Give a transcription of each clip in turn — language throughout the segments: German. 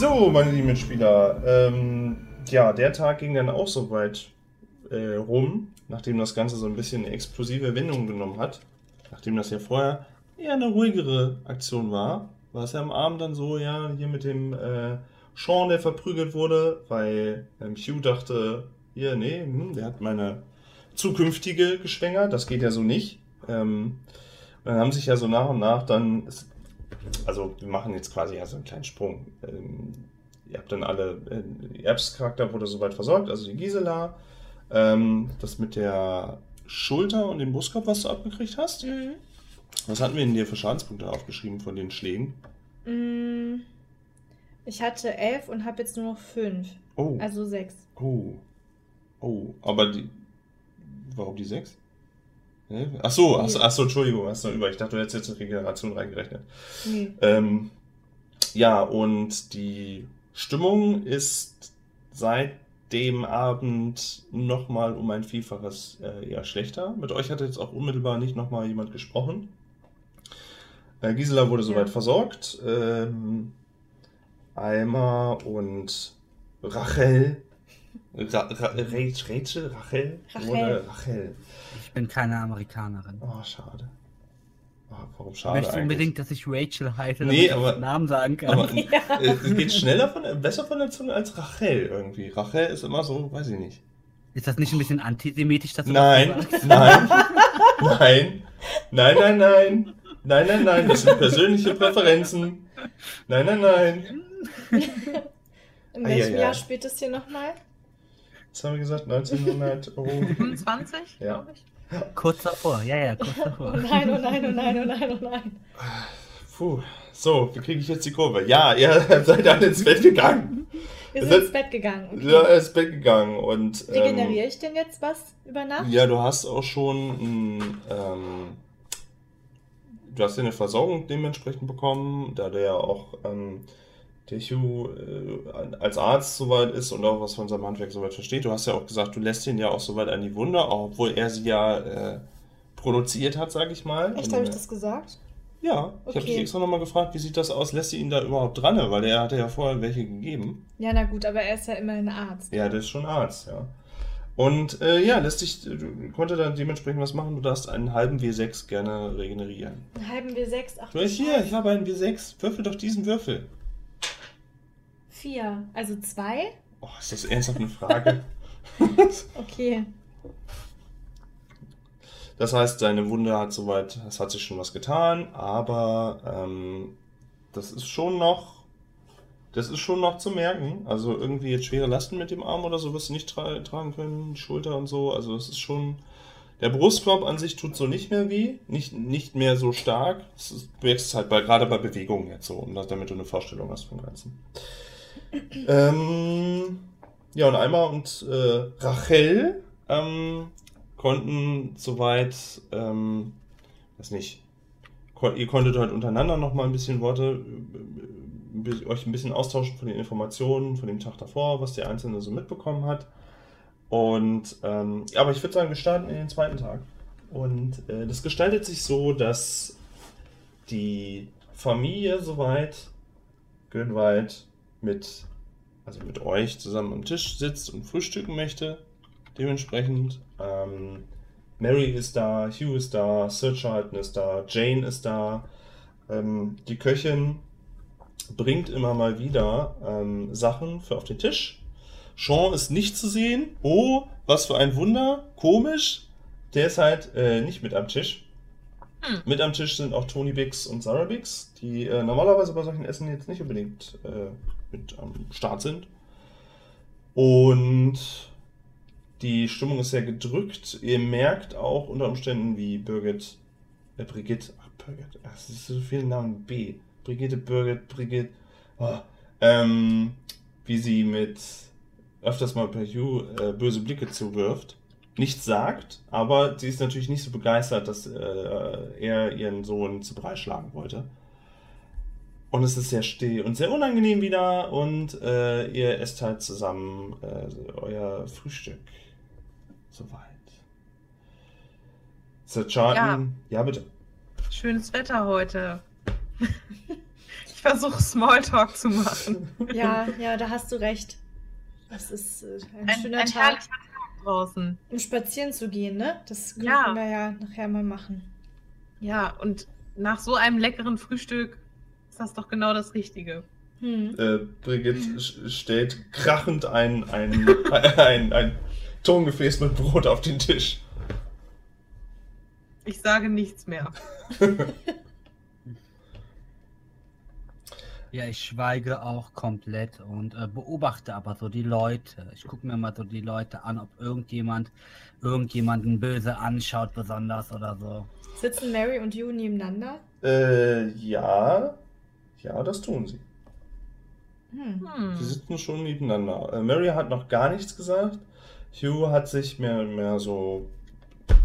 So, meine lieben Mitspieler. Ähm, ja, der Tag ging dann auch so weit äh, rum, nachdem das Ganze so ein bisschen explosive Wendungen genommen hat. Nachdem das ja vorher eher eine ruhigere Aktion war, war es ja am Abend dann so, ja, hier mit dem äh, Sean, der verprügelt wurde, weil ähm, Hugh dachte, hier, nee, hm, der hat meine zukünftige geschwängert, das geht ja so nicht. Ähm, dann haben sich ja so nach und nach dann, also wir machen jetzt quasi ja so einen kleinen Sprung. Ähm, ihr habt dann alle, äh, Erbs Charakter wurde soweit versorgt, also die Gisela, ähm, das mit der Schulter und dem Brustkorb, was du abgekriegt hast. Mhm. Was hatten wir denn dir für Schadenspunkte aufgeschrieben von den Schlägen? Mm, Ich hatte elf und habe jetzt nur noch fünf. Oh, Also sechs. oh, oh, aber die, warum die sechs? Ach so, ach, so, ach so, Entschuldigung, hast du noch über. Ich dachte, du hättest jetzt eine Regeneration reingerechnet. Nee. Ähm, ja, und die Stimmung ist seit dem Abend nochmal um ein Vielfaches äh, eher schlechter. Mit euch hat jetzt auch unmittelbar nicht nochmal jemand gesprochen. Äh, Gisela wurde soweit Ja. versorgt. Ähm, Alma und Rachel. Ra Ra Rach- Rachel? Rachel? Rachel. Wurde Rachel. Ich bin keine Amerikanerin. Oh, schade. Oh, warum schade Möchtest du unbedingt, dass ich Rachel heiße, Nee, damit ich aber- den Namen sagen kann? Aber äh, es geht schneller von, besser von der Zunge als Rachel irgendwie. Rachel ist immer so, weiß ich nicht. ist das nicht ein bisschen antisemitisch, dass du Nein, das nein, nein, nein, nein, nein, nein, nein, nein, das sind persönliche Präferenzen. Nein, nein, nein. In welchem ei, ei. Jahr spielt es hier nochmal? Was haben wir gesagt? 1900. Oh. 25, Ja. glaube ich. Kurz davor, ja, ja, kurz Oh davor. nein, oh nein, oh nein, oh nein, oh nein. Puh. So, wie kriege ich jetzt die Kurve? Ja, ihr seid alle ins Bett gegangen. Wir sind ins Bett gegangen. Okay. Ja, ins Bett gegangen und. ähm, Regeneriere ich denn jetzt was über Nacht? Ja, du hast auch schon ein, ähm, du hast ja eine Versorgung dementsprechend bekommen, da der ja auch ähm, der Hugh äh, als Arzt soweit ist und auch was von seinem Handwerk soweit versteht. Du hast ja auch gesagt, du lässt ihn ja auch soweit an die Wunde, auch obwohl er sie ja äh, produziert hat, sag ich mal. Echt, habe ich äh, das gesagt? Ja, ich habe Okay. dich extra nochmal gefragt, wie sieht das aus? Lässt sie ihn da überhaupt dran? Weil er hatte ja vorher welche gegeben. Ja, na gut, aber er ist ja immerhin Arzt. Ja, der ist schon Arzt, ja. Und äh, ja, lässt sich, du konnte dann dementsprechend was machen. Du darfst einen halben W6 gerne regenerieren. Einen halben W6, ach Du, hier, ich habe einen W6. Würfel doch diesen Würfel. Vier. Also zwei? Oh, ist das ernsthaft eine Frage? Okay. das heißt, deine Wunde hat soweit, es hat sich schon was getan, aber ähm, das ist schon noch, das ist schon noch zu merken. Also irgendwie jetzt schwere Lasten mit dem Arm oder so wirst du nicht tra tragen können, Schulter und so. Also es ist schon, der Brustkorb an sich tut so nicht mehr weh, nicht, nicht mehr so stark. Es ist, du merkst es halt bei, gerade bei Bewegungen jetzt so, um das, damit du eine Vorstellung hast vom Ganzen. Ähm, ja, und Alma und äh, Rachel ähm, konnten soweit, ähm, weiß nicht, kon ihr konntet halt untereinander noch mal ein bisschen Worte, äh, bisschen- euch ein bisschen austauschen von den Informationen von dem Tag davor, was der Einzelne so mitbekommen hat. Und, ähm, aber ich würde sagen, wir starten in den zweiten Tag. Und äh, das gestaltet sich so, dass die Familie soweit Gönwald mit, also mit euch zusammen am Tisch sitzt und frühstücken möchte. Dementsprechend, ähm, Mary ist da, Hugh ist da, Sir Charlton ist da, Jane ist da. Ähm, die Köchin bringt immer mal wieder ähm, Sachen für auf den Tisch. Sean ist nicht zu sehen. Oh, was für ein Wunder. Komisch. Der ist halt äh, nicht mit am Tisch. Hm. Mit am Tisch sind auch Tony Bix und Sarah Bix, die äh, normalerweise bei solchen Essen jetzt nicht unbedingt äh, mit am Start sind. Und die Stimmung ist sehr gedrückt. Ihr merkt auch unter Umständen, wie Birgit, äh, Brigitte, ach, Birgit, es ist so viele Namen B. Brigitte, Birgit, Brigitte, oh, ähm, wie sie mit öfters mal per Hugh äh, böse Blicke zuwirft. Nichts sagt, aber sie ist natürlich nicht so begeistert, dass äh, er ihren Sohn zu Brei schlagen wollte. Und es ist sehr still und sehr unangenehm wieder und äh, ihr esst halt zusammen äh, euer Frühstück. Soweit. Sir Charlton, ja. bitte. Schönes Wetter heute. Ich versuche Smalltalk zu machen. Ja, ja, da hast du recht. Das ist äh, ein, Ein, schöner ein Tag, herrlicher Tag draußen. um spazieren zu gehen, ne? Das könnten Ja. wir ja nachher mal machen. Ja, und nach so einem leckeren Frühstück das doch genau das Richtige. Hm. Äh, Brigitte stellt krachend ein, ein, ein, ein Tongefäß mit Brot auf den Tisch. Ich sage nichts mehr. Ja, ich schweige auch komplett und äh, beobachte aber so die Leute. Ich gucke mir mal so die Leute an, ob irgendjemand irgendjemanden böse anschaut, besonders oder so. Sitzen Mary und you nebeneinander? Äh, ja. Ja, das tun sie. Hm. Hm. Die sitzen schon nebeneinander. Äh, Mary hat noch gar nichts gesagt. Hugh hat sich mehr, mehr so,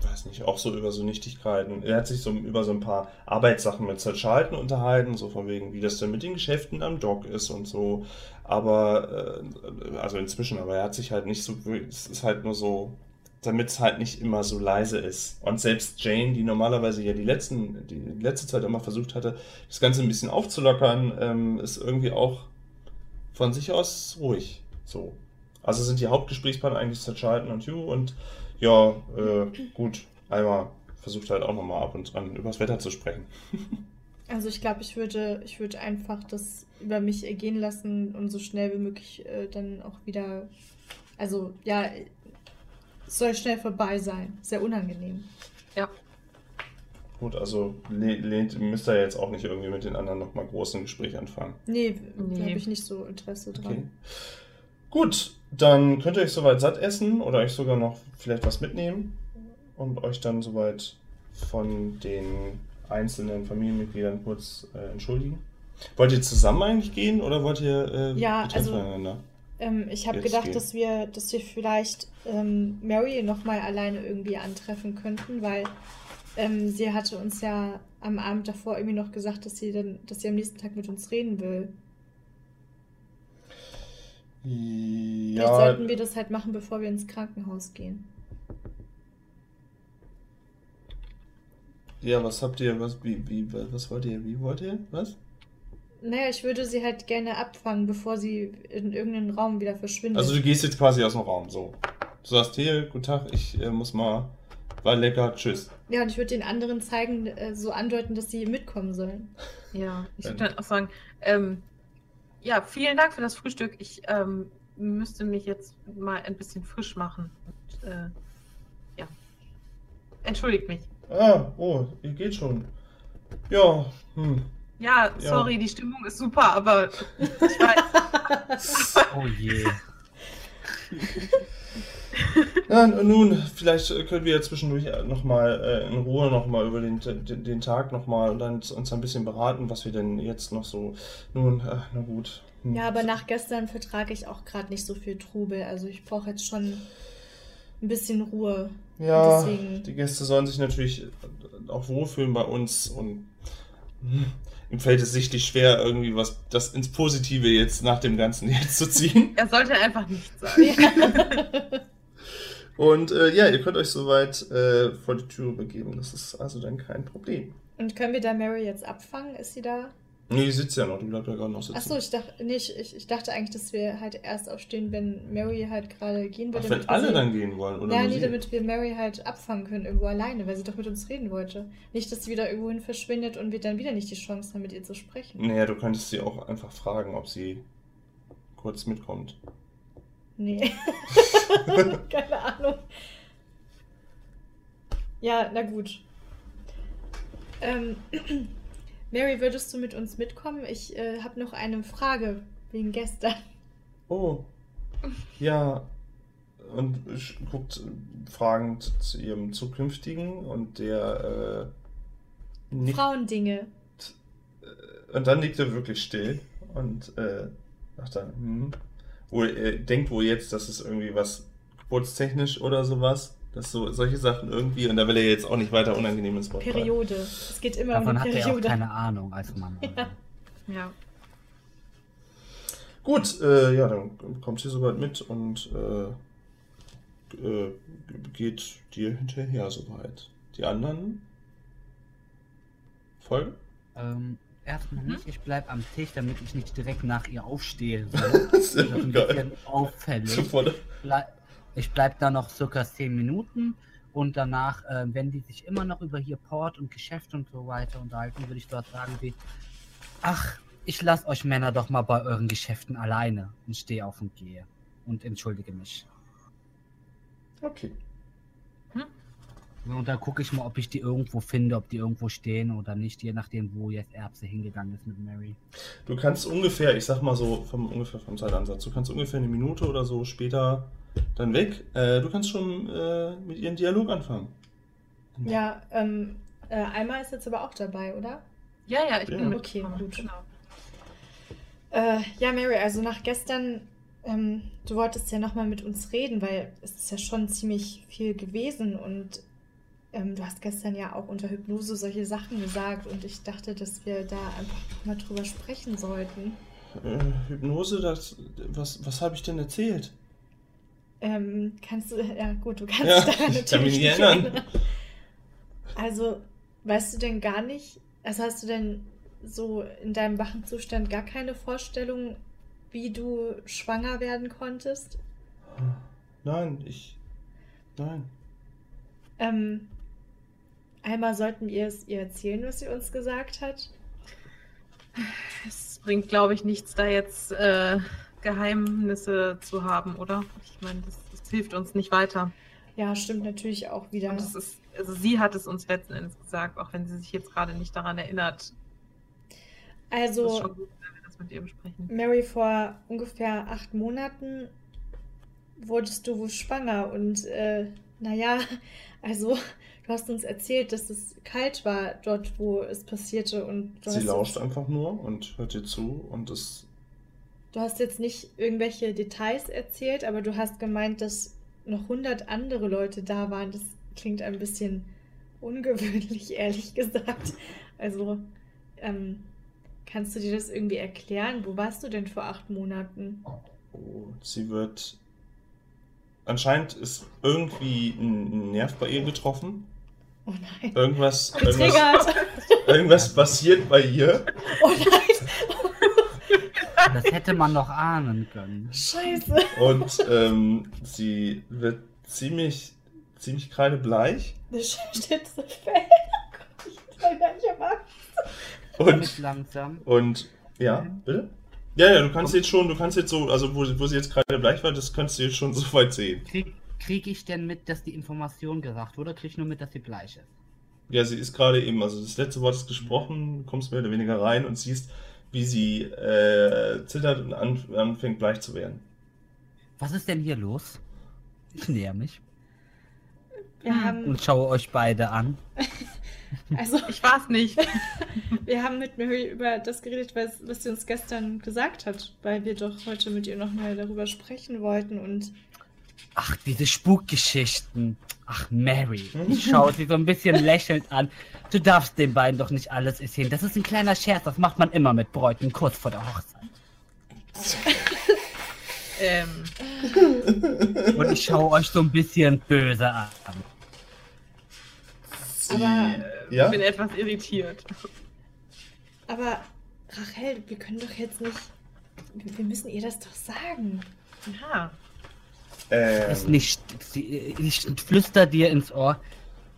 weiß nicht, auch so über so Nichtigkeiten. Er hat sich so über so ein paar Arbeitssachen mit Sir Charlton unterhalten, so von wegen, wie das denn mit den Geschäften am Dock ist und so. Aber, äh, also inzwischen, aber er hat sich halt nicht so, es ist halt nur so, damit es halt nicht immer so leise ist. Und selbst Jane, die normalerweise ja die, letzten, die letzte Zeit immer versucht hatte, das Ganze ein bisschen aufzulockern, ähm, ist irgendwie auch von sich aus ruhig. So. Also sind die Hauptgesprächspartner eigentlich Sir Charlton und Hugh und ja, äh, gut, einmal versucht halt auch nochmal ab und an übers Wetter zu sprechen. Also ich glaube, ich würde, ich würde einfach das über mich ergehen lassen und so schnell wie möglich äh, dann auch wieder. Also ja, soll schnell vorbei sein. Sehr unangenehm. Ja. Gut, also le- lehnt, müsst ihr jetzt auch nicht irgendwie mit den anderen nochmal groß ein Gespräch anfangen. Nee, Nee. da habe ich nicht so Interesse dran. Okay. Gut, dann könnt ihr euch soweit satt essen oder euch sogar noch vielleicht was mitnehmen und euch dann soweit von den einzelnen Familienmitgliedern kurz äh, entschuldigen. Wollt ihr zusammen eigentlich gehen oder wollt ihr äh, Ja, getrennt also- voneinander? Ähm, ich habe gedacht, gehen. dass wir, dass wir vielleicht ähm, Mary nochmal alleine irgendwie antreffen könnten, weil ähm, sie hatte uns ja am Abend davor irgendwie noch gesagt, dass sie dann, dass sie am nächsten Tag mit uns reden will. Vielleicht Ja, sollten wir das halt machen, bevor wir ins Krankenhaus gehen. ja, was habt ihr, was, wie, wie, was wollt ihr, wie wollt ihr, was? Naja, ich würde sie halt gerne abfangen, bevor sie in irgendeinen Raum wieder verschwindet. Also du gehst jetzt quasi aus dem Raum, so. Du sagst, hier, guten Tag, ich äh, muss mal, war lecker, tschüss. ja, und ich würde den anderen zeigen, äh, so andeuten, dass sie mitkommen sollen. Ja, ich würde Dann- dann auch sagen, ähm, ja, vielen Dank für das Frühstück. Ich ähm, müsste mich jetzt mal ein bisschen frisch machen. Und, äh, ja. Entschuldigt mich. Ah, oh, ihr geht schon. Ja, hm. Ja, Ja. sorry, die Stimmung ist super, aber ich weiß. Oh je. Ja, nun, vielleicht äh, können wir ja zwischendurch nochmal äh, in Ruhe nochmal über den, den, den Tag nochmal und dann uns ein bisschen beraten, was wir denn jetzt noch so. Nun, äh, na gut. Hm. Ja, aber nach gestern vertrage ich auch gerade nicht so viel Trubel. Also ich brauche jetzt schon ein bisschen Ruhe. Ja, deswegen- die Gäste sollen sich natürlich äh, auch wohlfühlen bei uns und hm, ihm fällt es sichtlich schwer, irgendwie was das ins Positive jetzt nach dem Ganzen jetzt zu ziehen. Er sollte einfach nichts sagen. Und äh, ja, ihr könnt euch soweit äh, vor die Tür begeben. Das ist also dann kein Problem. Und können wir da Mary jetzt abfangen? Ist sie da? Nee, die sitzt ja noch, die bleibt ja gerade noch sitzen. Achso, ich dachte, nee, ich, ich, dachte eigentlich, dass wir halt erst aufstehen, wenn Mary halt gerade gehen will. Ach, wenn alle dann gehen wollen, oder? Ja, nee, damit wir Mary halt abfangen können irgendwo alleine, weil sie doch mit uns reden wollte. Nicht, dass sie wieder irgendwohin verschwindet und wir dann wieder nicht die Chance haben, mit ihr zu sprechen. Naja, du könntest sie auch einfach fragen, ob sie kurz mitkommt. Nee. Keine Ahnung. Ja, na gut. Ähm, Mary, würdest du mit uns mitkommen? Ich äh, habe noch eine Frage wegen gestern. Oh. Ja. Und guckt äh, fragend zu ihrem zukünftigen und der äh, nickt, Frauendinge. und dann nickt er wirklich still und äh, sagt dann, hm. Wohl, er denkt wohl jetzt, dass es irgendwie was geburtstechnisch oder sowas. Dass so solche Sachen irgendwie, und da will er jetzt auch nicht weiter unangenehm ins Wort fallen. Periode. Es geht immer Davon um hat die er auch Periode. keine Ahnung als Mann. Ja. ja. Gut, äh, ja, dann kommt sie soweit mit und äh, äh, geht dir hinterher soweit. Die anderen folgen? Ähm, erstmal Mhm. nicht. Ich bleib am Tisch, damit ich nicht direkt nach ihr aufstehe. So. Das ist Das ist ein bisschen auffällig. Sofort. Blei- Ich bleib da noch circa 10 Minuten und danach, äh, wenn die sich immer noch über hier Port und Geschäft und so weiter unterhalten, würde ich dort sagen wie, ach, ich lasse euch Männer doch mal bei euren Geschäften alleine und stehe auf und gehe und entschuldige mich. Okay. Und dann gucke ich mal, ob ich die irgendwo finde, ob die irgendwo stehen oder nicht, je nachdem, wo jetzt Erbse hingegangen ist mit Mary. Du kannst ungefähr, ich sag mal so, vom, ungefähr vom Zeitansatz, du kannst ungefähr eine Minute oder so später dann weg. Äh, du kannst schon äh, mit ihrem Dialog anfangen. Ja, ähm, äh, Alma ist jetzt aber auch dabei, oder? Ja, ja, ich Ja. bin Okay, gut. Genau. Äh, ja, Mary, also nach gestern, ähm, du wolltest ja nochmal mit uns reden, weil es ist ja schon ziemlich viel gewesen und ähm, du hast gestern ja auch unter Hypnose solche Sachen gesagt und ich dachte, dass wir da einfach mal drüber sprechen sollten. Äh, Hypnose, das, was, was habe ich denn erzählt? Ähm, kannst du, ja gut, du kannst Ja, dich daran ich kann mich natürlich nicht nicht erinnern. Also, weißt du denn gar nicht, also hast du denn so in deinem wachen Zustand gar keine Vorstellung, wie du schwanger werden konntest? Nein, ich. Nein. Ähm, einmal sollten wir es ihr erzählen, was sie uns gesagt hat. Es bringt, glaube ich, nichts, da jetzt äh, Geheimnisse zu haben, oder? Ich meine, das, das hilft uns nicht weiter. Ja, stimmt natürlich auch wieder. Und es ist, also sie hat es uns letzten Endes gesagt, auch wenn sie sich jetzt gerade nicht daran erinnert. Also, schon gut, wenn wir das mit ihr besprechen. Mary, vor ungefähr acht Monaten wurdest du wohl schwanger und äh, naja, also du hast uns erzählt, dass es kalt war dort, wo es passierte und Sie lauscht einfach nur und hört dir zu und es. Du hast jetzt nicht irgendwelche Details erzählt, aber du hast gemeint, dass noch hundert andere Leute da waren. Das klingt ein bisschen ungewöhnlich, ehrlich gesagt. Also, ähm, kannst du dir das irgendwie erklären? Wo warst du denn vor acht Monaten? Oh, sie wird. Anscheinend ist irgendwie ein Nerv bei ihr getroffen. Oh nein. Irgendwas, irgendwas, irgendwas passiert bei ihr. Oh nein. Das hätte man noch ahnen können. Scheiße. Und ähm, sie wird ziemlich, ziemlich kreidebleich. The shit's a fail. Ich kann gar nicht erwarten. Und, Mit langsam. und ja, bitte? Ja, ja, du kannst jetzt schon, du kannst jetzt so, also wo, wo sie jetzt kreidebleich war, das kannst du jetzt schon so weit sehen. Krieg, krieg ich denn mit, dass die Information gesagt wurde, oder krieg ich nur mit, dass sie bleich ist? Ja, sie ist gerade eben, also das letzte Wort ist gesprochen, du kommst mehr oder weniger rein und siehst, wie sie äh, zittert und an, anfängt bleich zu werden. Was ist denn hier los? Ich näher mich Wir Hm. haben, und schaue euch beide an. also, Ich war's nicht. wir haben mit Mary über das geredet, was, was sie uns gestern gesagt hat, weil wir doch heute mit ihr nochmal darüber sprechen wollten und Ach, diese Spukgeschichten. Ach, Mary. Ich schaue sie so ein bisschen lächelnd an. Du darfst den beiden doch nicht alles erzählen. Das ist ein kleiner Scherz, das macht man immer mit Bräuten kurz vor der Hochzeit. ähm, Und ich schaue euch so ein bisschen böse an. Sie, Aber- ja? ich bin etwas irritiert. Aber Rachel, wir können doch jetzt nicht. Wir wir müssen ihr das doch sagen. Ja. Ist Ähm, nicht, sie, ich flüster dir ins Ohr.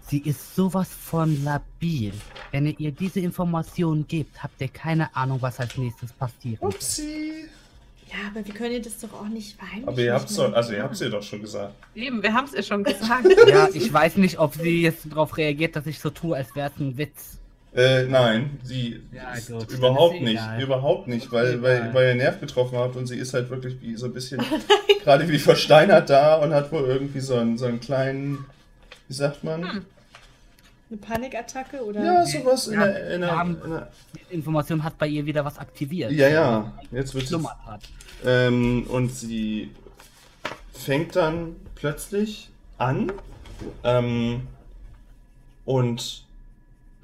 Sie ist sowas von labil. Wenn ihr ihr diese Informationen gebt, habt ihr keine Ahnung, was als nächstes passiert. upsi. Ja, aber wir können ihr das doch auch nicht weinen. Aber ihr habt's doch, also ihr habt's ihr doch schon gesagt. Eben, wir haben es ihr schon gesagt. Ja, ich weiß nicht, ob sie jetzt darauf reagiert, dass ich so tue, als wäre es ein Witz. Äh, nein, sie Ja, ist gut, dann überhaupt ist nicht, egal. überhaupt nicht, weil, weil, weil ihr Nerv getroffen habt und sie ist halt wirklich wie so ein bisschen, gerade wie versteinert da und hat wohl irgendwie so einen, so einen kleinen, wie sagt man? Hm. Eine Panikattacke oder? Ja, sowas in Ja, der, in der, haben- in der Die Information hat bei ihr wieder was aktiviert. Ja, ja, jetzt wird hat. ähm, und sie fängt dann plötzlich an, ähm, und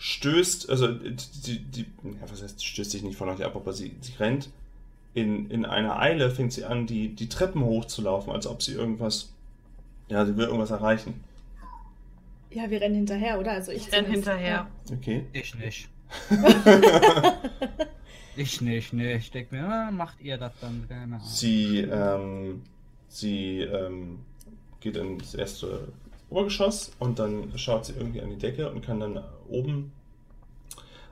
stößt, also die, die, ja, was heißt, stößt sich nicht von euch ab, aber sie, sie rennt in, in einer Eile, fängt sie an, die, die Treppen hochzulaufen, als ob sie irgendwas, ja, sie will irgendwas erreichen. Ja, wir rennen hinterher, oder? Also ich Ich renn zumindest. hinterher. Ja. Okay. Ich nicht. Ich nicht, ne. Ich denke mir, ah, macht ihr das dann? Ahnung. Sie, ähm, sie ähm, geht ins erste Obergeschoss und dann schaut sie irgendwie an die Decke und kann dann oben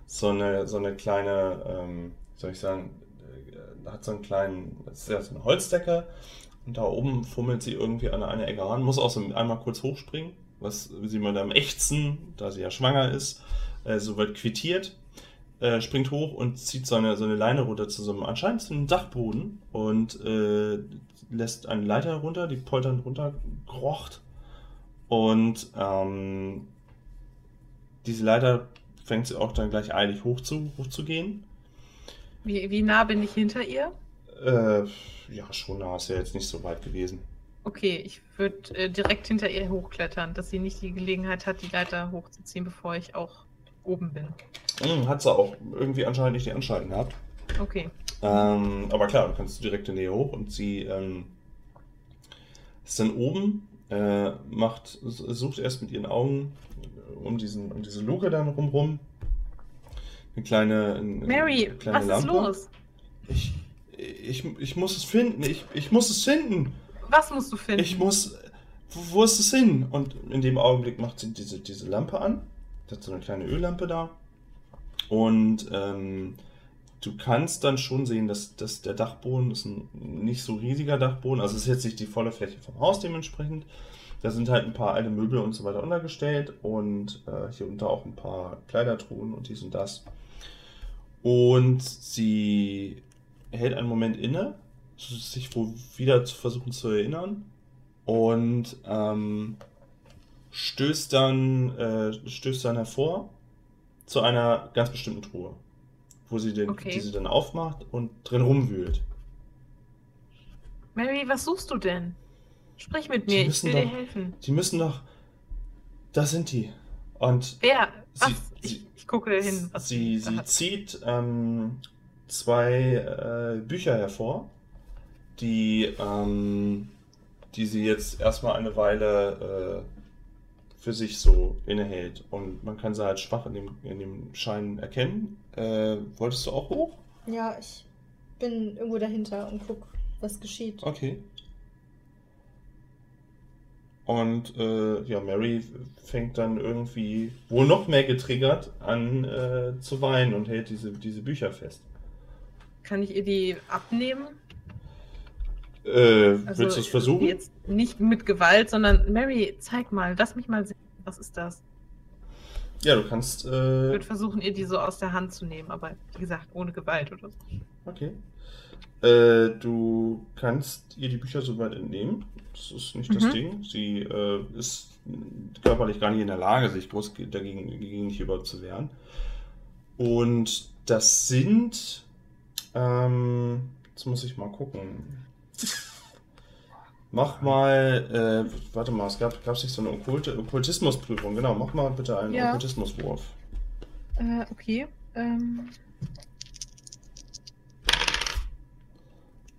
so eine, so eine kleine, ähm, soll ich sagen, äh, hat so einen kleinen, das ist ja so eine Holzdecke und da oben fummelt sie irgendwie an eine Ecke ran, muss auch so einmal kurz hochspringen, was sie mal am Ächzen, da sie ja schwanger ist, äh, soweit quittiert, äh, springt hoch und zieht so eine, so eine Leine runter zu so einem anscheinend zu einem Dachboden und äh, lässt eine Leiter runter, die polternd runterkrocht und ähm, diese Leiter fängt sie auch dann gleich eilig hoch zu, hochzugehen. Wie, wie nah bin ich hinter ihr? Äh, ja, schon nah ist ja jetzt nicht so weit gewesen. Okay, ich würde äh, direkt hinter ihr hochklettern, dass sie nicht die Gelegenheit hat, die Leiter hochzuziehen, bevor ich auch oben bin. Hm, hat sie auch irgendwie anscheinend nicht die Anschalten gehabt. Okay. Ähm, aber klar, du kannst direkt in die Nähe hoch und sie ähm, ist dann oben, äh, macht, sucht erst mit ihren Augen um, diesen, um diese Luke dann rumrum. Eine kleine, eine Mary, kleine was Lampe. ist los? Ich, ich, ich muss es finden. Ich, ich muss es finden. Was musst du finden? Ich muss. Wo, wo ist es hin? Und in dem Augenblick macht sie diese, diese Lampe an. Sie hat so eine kleine Öllampe da. Und ähm, du kannst dann schon sehen, dass, dass der Dachboden ist ein nicht so riesiger Dachboden. Also es ist jetzt nicht die volle Fläche vom Haus dementsprechend. Da sind halt ein paar alte Möbel und so weiter untergestellt und äh, hier unter auch ein paar Kleidertruhen und dies und das. Und sie hält einen Moment inne, sich wohl wieder zu versuchen zu erinnern und ähm, stößt dann äh, stößt dann hervor zu einer ganz bestimmten Truhe, wo sie den, Okay. die sie dann aufmacht und drin rumwühlt. Mary, was suchst du denn? Sprich mit mir, ich will dir doch- helfen. Die müssen doch, da sind die. Und Wer? Sie- ich, sie- ich gucke hin, was sie, sie hat. zieht ähm, zwei äh, Bücher hervor, die, ähm, die sie jetzt erstmal eine Weile äh, für sich so innehält. Und man kann sie halt schwach in dem, in dem Schein erkennen. Äh, wolltest du auch hoch? Ja, ich bin irgendwo dahinter und guck, was geschieht. Okay. Und äh, ja, Mary fängt dann irgendwie, wohl noch mehr getriggert, an äh, zu weinen und hält diese, diese Bücher fest. Kann ich ihr die abnehmen? Äh, Also, willst du es versuchen? Jetzt nicht mit Gewalt, sondern Mary, zeig mal, lass mich mal sehen. Was ist das? Ja, du kannst. Ich Äh, würde versuchen, ihr die so aus der Hand zu nehmen, aber wie gesagt, ohne Gewalt oder so. okay. Äh, du kannst ihr die Bücher soweit entnehmen. Das ist nicht das Mhm. Ding. Sie äh, ist körperlich gar nicht in der Lage, sich groß ge- dagegen, dagegen überhaupt zu wehren. Und das sind. Ähm, jetzt muss ich mal gucken. Mach mal, äh, warte mal, es gab es nicht so eine Okkulte, Okkultismusprüfung, genau, mach mal bitte einen Ja. Okkultismuswurf. Äh, okay. Ähm.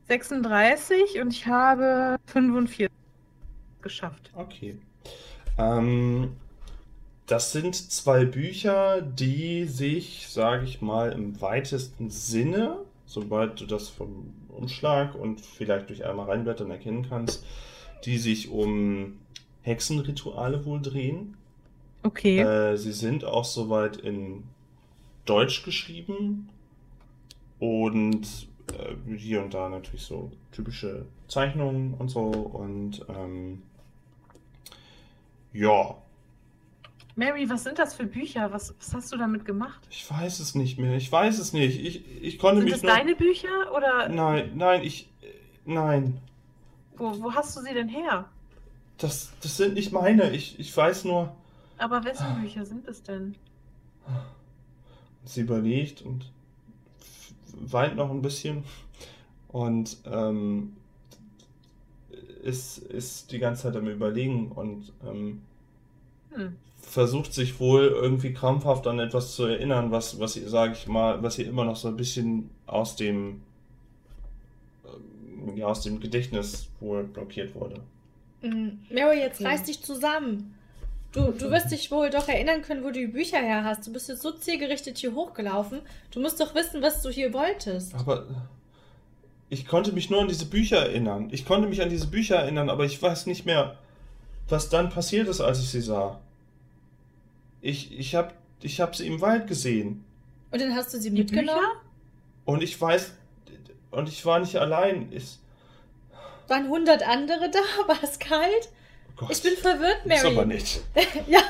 36 und ich habe 45 geschafft. Okay. Ähm, das sind zwei Bücher, die sich, sage ich mal, im weitesten Sinne, sobald du das vom Umschlag und vielleicht durch einmal reinblättern erkennen kannst, die sich um Hexenrituale wohl drehen. Okay. Äh, sie sind auch soweit in Deutsch geschrieben und äh, hier und da natürlich so typische Zeichnungen und so und ähm, ja, Mary, was sind das für Bücher? Was, was hast du damit gemacht? ich weiß es nicht mehr. Ich weiß es nicht. Ich, ich konnte Sind mich das nur. deine Bücher oder Nein, nein, ich. Nein. wo, wo hast du sie denn her? Das, das sind nicht meine. Ich, ich weiß nur. Aber wessen Bücher sind es denn? Sie überlegt und weint noch ein bisschen und ähm, ist, ist die ganze Zeit am Überlegen und ähm, Hm. Versucht sich wohl irgendwie krampfhaft an etwas zu erinnern, was, was ihr, sage ich mal, was ihr immer noch so ein bisschen aus dem, ähm, ja, aus dem Gedächtnis wohl blockiert wurde. Mm, Mary, jetzt Okay. reiß dich zusammen. Du, du wirst dich wohl doch erinnern können, wo du die Bücher her hast. Du bist jetzt so zielgerichtet hier hochgelaufen. Du musst doch wissen, was du hier wolltest. Aber ich konnte mich nur an diese Bücher erinnern. Ich konnte mich an diese Bücher erinnern, aber ich weiß nicht mehr, was dann passiert ist, als ich sie sah. Ich, ich habe ich hab sie im Wald gesehen. Und dann hast du sie Die mitgenommen? Und ich weiß, und ich war nicht allein. Ich, Waren hundert andere da? War es kalt? oh Gott, Ich bin verwirrt, ist aber Mary. nicht. ja.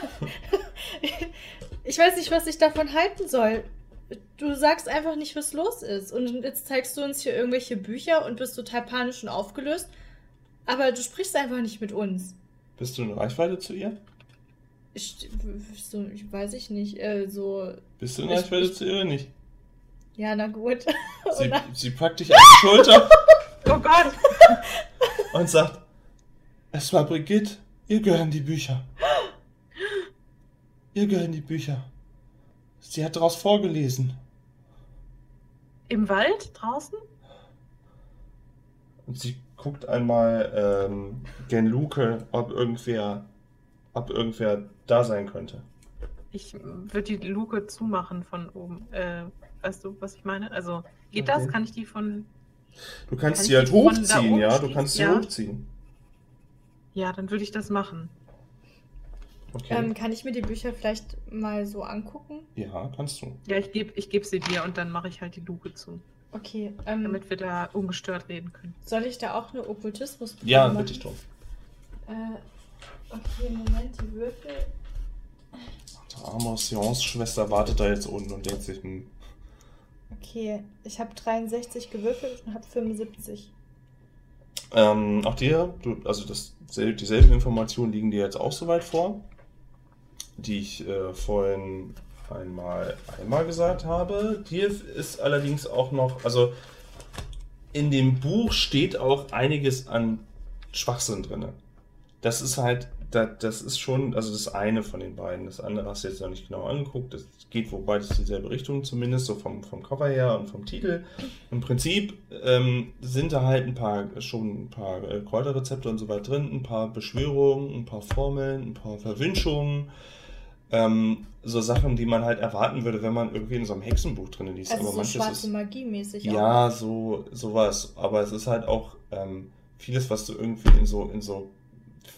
Ich weiß nicht, was ich davon halten soll. Du sagst einfach nicht, was los ist. Und jetzt zeigst du uns hier irgendwelche Bücher und bist total panisch und aufgelöst. Aber du sprichst einfach nicht mit uns. Bist du in Reichweite zu ihr? Ich, so, ich weiß ich nicht. Äh, so. Bist du in Ich- Reichweite ich- zu ihr oder nicht? Ja, na gut. Sie, sie packt dich auf die Schulter Oh Gott! und sagt, es war Brigitte, ihr gehören die Bücher. Ihr gehören die Bücher. Sie hat daraus vorgelesen. Im Wald draußen? Und sie guckt einmal ähm, gen Luke, ob irgendwer, ob irgendwer da sein könnte. Ich würde die Luke zumachen von oben. Äh, weißt du, was ich meine? Also, geht Okay. das? Kann ich die von. Du kannst Kann halt die da hochziehen, ja? Du kannst sie Ja. hochziehen. Ja, dann würde ich das machen. Okay. Ähm, kann ich mir die Bücher vielleicht mal so angucken? ja, kannst du. Ja, ich gebe ich geb sie dir und dann mache ich halt die Luke zu. Okay. Ähm, Damit wir da ungestört reden können. soll ich da auch eine okkultismus Ja, machen? bitte ich drum. Äh, okay, Moment, die Würfel. Amos Jons Schwester wartet da jetzt unten und denkt sich, hm, Okay, ich habe 63 gewürfelt und habe 75. Ähm, auch dir, du, also das, sel- dieselben Informationen liegen dir jetzt auch soweit vor, die ich äh, vorhin einmal, einmal gesagt habe. Dir ist allerdings auch noch, also in dem Buch steht auch einiges an Schwachsinn drin. Das ist halt, das, das ist schon, also das eine von den beiden. Das andere hast du jetzt noch nicht genau angeguckt. Das geht wohl beides in dieselbe Richtung, zumindest so vom, vom Cover her und vom Titel. Im Prinzip ähm, sind da halt ein paar schon ein paar äh, Kräuterrezepte und so weiter drin, ein paar Beschwörungen, ein paar Formeln, ein paar Verwünschungen. Ähm, so Sachen, die man halt erwarten würde, wenn man irgendwie in so einem Hexenbuch drin liest. Also Aber so manches schwarze ist, Magie mäßig. ja, so sowas. Aber es ist halt auch ähm, vieles, was du irgendwie in so in so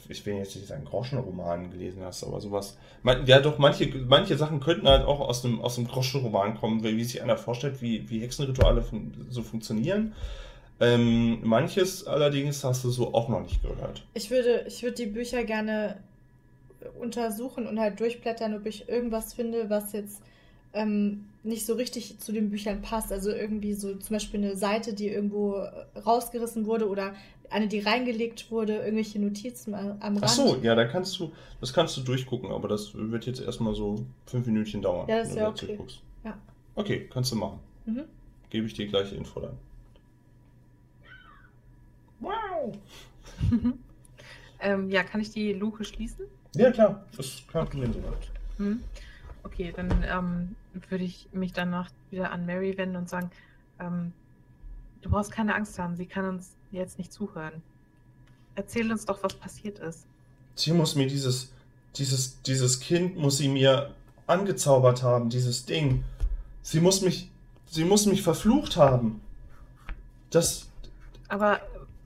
ich will jetzt nicht sagen Groschenromanen gelesen hast, aber sowas. Man, ja, doch manche manche Sachen könnten halt auch aus einem aus einem Groschenroman kommen, wie, wie sich einer vorstellt, wie wie Hexenrituale fun so funktionieren. Ähm, manches allerdings hast du so auch noch nicht gehört. Ich würde, ich würde die Bücher gerne untersuchen und halt durchblättern, ob ich irgendwas finde, was jetzt ähm, nicht so richtig zu den Büchern passt. Also irgendwie so zum Beispiel eine Seite, die irgendwo rausgerissen wurde oder eine, die reingelegt wurde, irgendwelche Notizen am Rand. Ach so, ja, da kannst du, das kannst du durchgucken, aber das wird jetzt erstmal so fünf Minütchen dauern. Ja, das du dazu okay. guckst. Ja. Okay, kannst du machen. Mhm. Gebe ich dir gleich Info dann. Wow. ähm, ja, kann ich die Luke schließen? Ja, klar, das ist kein Problem soweit. Hm? Okay, dann ähm, würde ich mich danach wieder an Mary wenden und sagen, ähm, du brauchst keine Angst haben, sie kann uns jetzt nicht zuhören. Erzähl uns doch, was passiert ist. Sie muss mir dieses, dieses, dieses Kind muss sie mir angezaubert haben, dieses Ding. Sie muss mich, sie muss mich verflucht haben. Das, Aber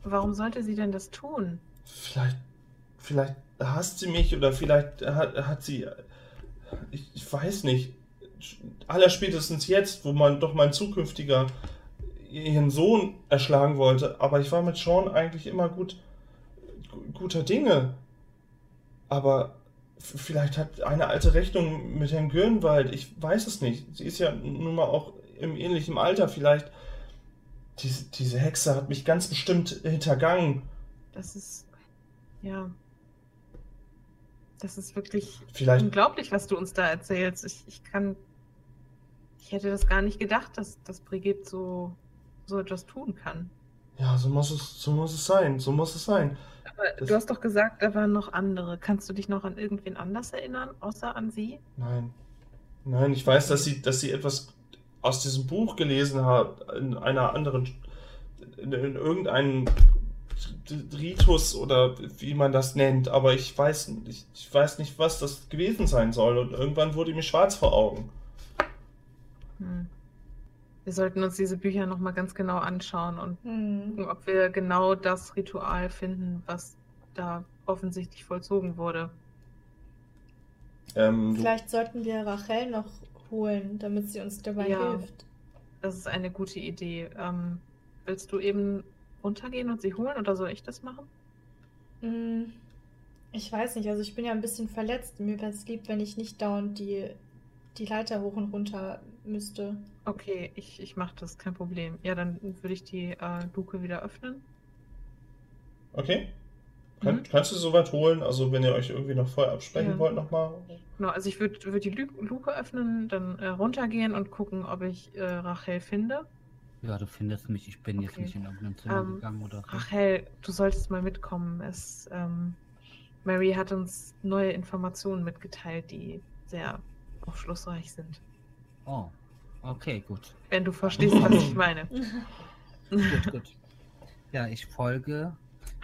warum sollte sie denn das tun? vielleicht, vielleicht hasst sie mich oder vielleicht hat, hat sie, ich, ich weiß nicht, allerspätestens jetzt, wo man doch mein zukünftiger ihren Sohn erschlagen wollte, aber ich war mit Sean eigentlich immer gut, gu- guter Dinge. Aber vielleicht hat eine alte Rechnung mit Herrn Gürnwald, ich weiß es nicht. Sie ist ja nun mal auch im ähnlichen Alter, vielleicht. Diese, diese Hexe hat mich ganz bestimmt hintergangen. Das ist, ja, das ist wirklich Vielleicht unglaublich, was du uns da erzählst. Ich, ich kann, ich hätte das gar nicht gedacht, dass, dass Brigitte so, so etwas tun kann. Ja, so muss es, so muss es sein, so muss es sein. Aber Das- du hast doch gesagt, da waren noch andere. Kannst du dich noch an irgendwen anders erinnern, außer an sie? Nein. Nein, ich weiß, dass sie, dass sie etwas aus diesem Buch gelesen hat, in einer anderen, in, in irgendeinem Ritus oder wie man das nennt, aber ich weiß, ich, ich weiß nicht, was das gewesen sein soll. Und irgendwann wurde mir schwarz vor Augen. Hm. Wir sollten uns diese Bücher nochmal ganz genau anschauen und Hm. gucken, ob wir genau das Ritual finden, was da offensichtlich vollzogen wurde. Ähm, Vielleicht sollten wir Rachel noch holen, damit sie uns dabei Ja. hilft. Das ist eine gute Idee. Ähm, willst du eben runtergehen und sie holen oder soll ich das machen? Hm, Ich weiß nicht, also ich bin ja ein bisschen verletzt. Mir wäre es lieb, wenn ich nicht dauernd die, die Leiter hoch und runter müsste. Okay, ich, ich mache das, kein Problem. Ja, dann würde ich die äh, Luke wieder öffnen. okay. Kann, Mhm. Kannst du soweit holen? Also, wenn ihr euch irgendwie noch vorher absprechen Ja. wollt, nochmal. Genau, also ich würde würd die Lu Luke öffnen, dann äh, runtergehen und gucken, ob ich äh, Rachel finde. Ja, du findest mich. Ich bin jetzt Okay. nicht in irgendein Zimmer Ähm, gegangen oder so. Rachel, du solltest mal mitkommen. Es, ähm, Mary hat uns neue Informationen mitgeteilt, die sehr aufschlussreich sind. Oh, okay, gut. Wenn du verstehst, was ich meine. Gut, gut. Ja, ich folge